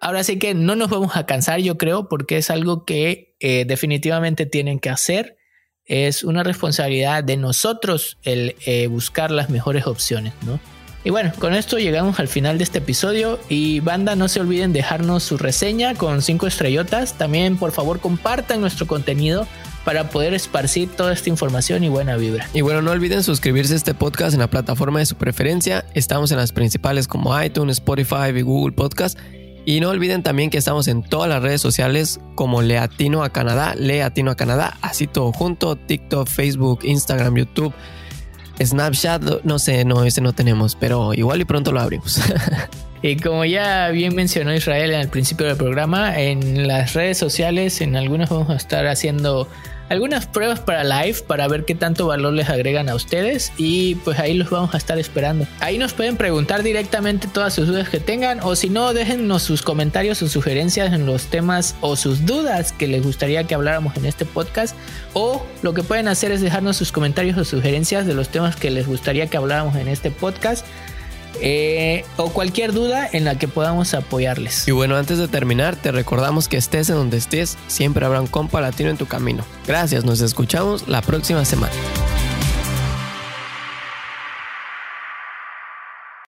Ahora sí que no nos vamos a cansar, yo creo, porque es algo que eh, definitivamente tienen que hacer. Es una responsabilidad de nosotros el eh, buscar las mejores opciones, ¿no? Y bueno, con esto llegamos al final de este episodio y banda no se olviden dejarnos su reseña con cinco estrellotas. También por favor compartan nuestro contenido para poder esparcir toda esta información y buena vibra. Y bueno, no olviden suscribirse a este podcast en la plataforma de su preferencia. Estamos en las principales como iTunes, Spotify y Google Podcast. Y no olviden también que estamos en todas las redes sociales como Leatino a Canadá, Leatino a Canadá, así todo junto, TikTok, Facebook, Instagram, YouTube, Snapchat, no sé, no, ese no tenemos, pero igual y pronto lo abrimos. (laughs) Y como ya bien mencionó Israel al principio del programa, en las redes sociales, en algunas vamos a estar haciendo algunas pruebas para live para ver qué tanto valor les agregan a ustedes y pues ahí los vamos a estar esperando. Ahí nos pueden preguntar directamente todas sus dudas que tengan o si no, déjennos sus comentarios o sugerencias en los temas o sus dudas que les gustaría que habláramos en este podcast o lo que pueden hacer es dejarnos sus comentarios o sugerencias de los temas que les gustaría que habláramos en este podcast. Eh, o cualquier duda en la que podamos apoyarles. Y bueno, antes de terminar, te recordamos que estés en donde estés, siempre habrá un compa latino en tu camino. Gracias, nos escuchamos la próxima semana.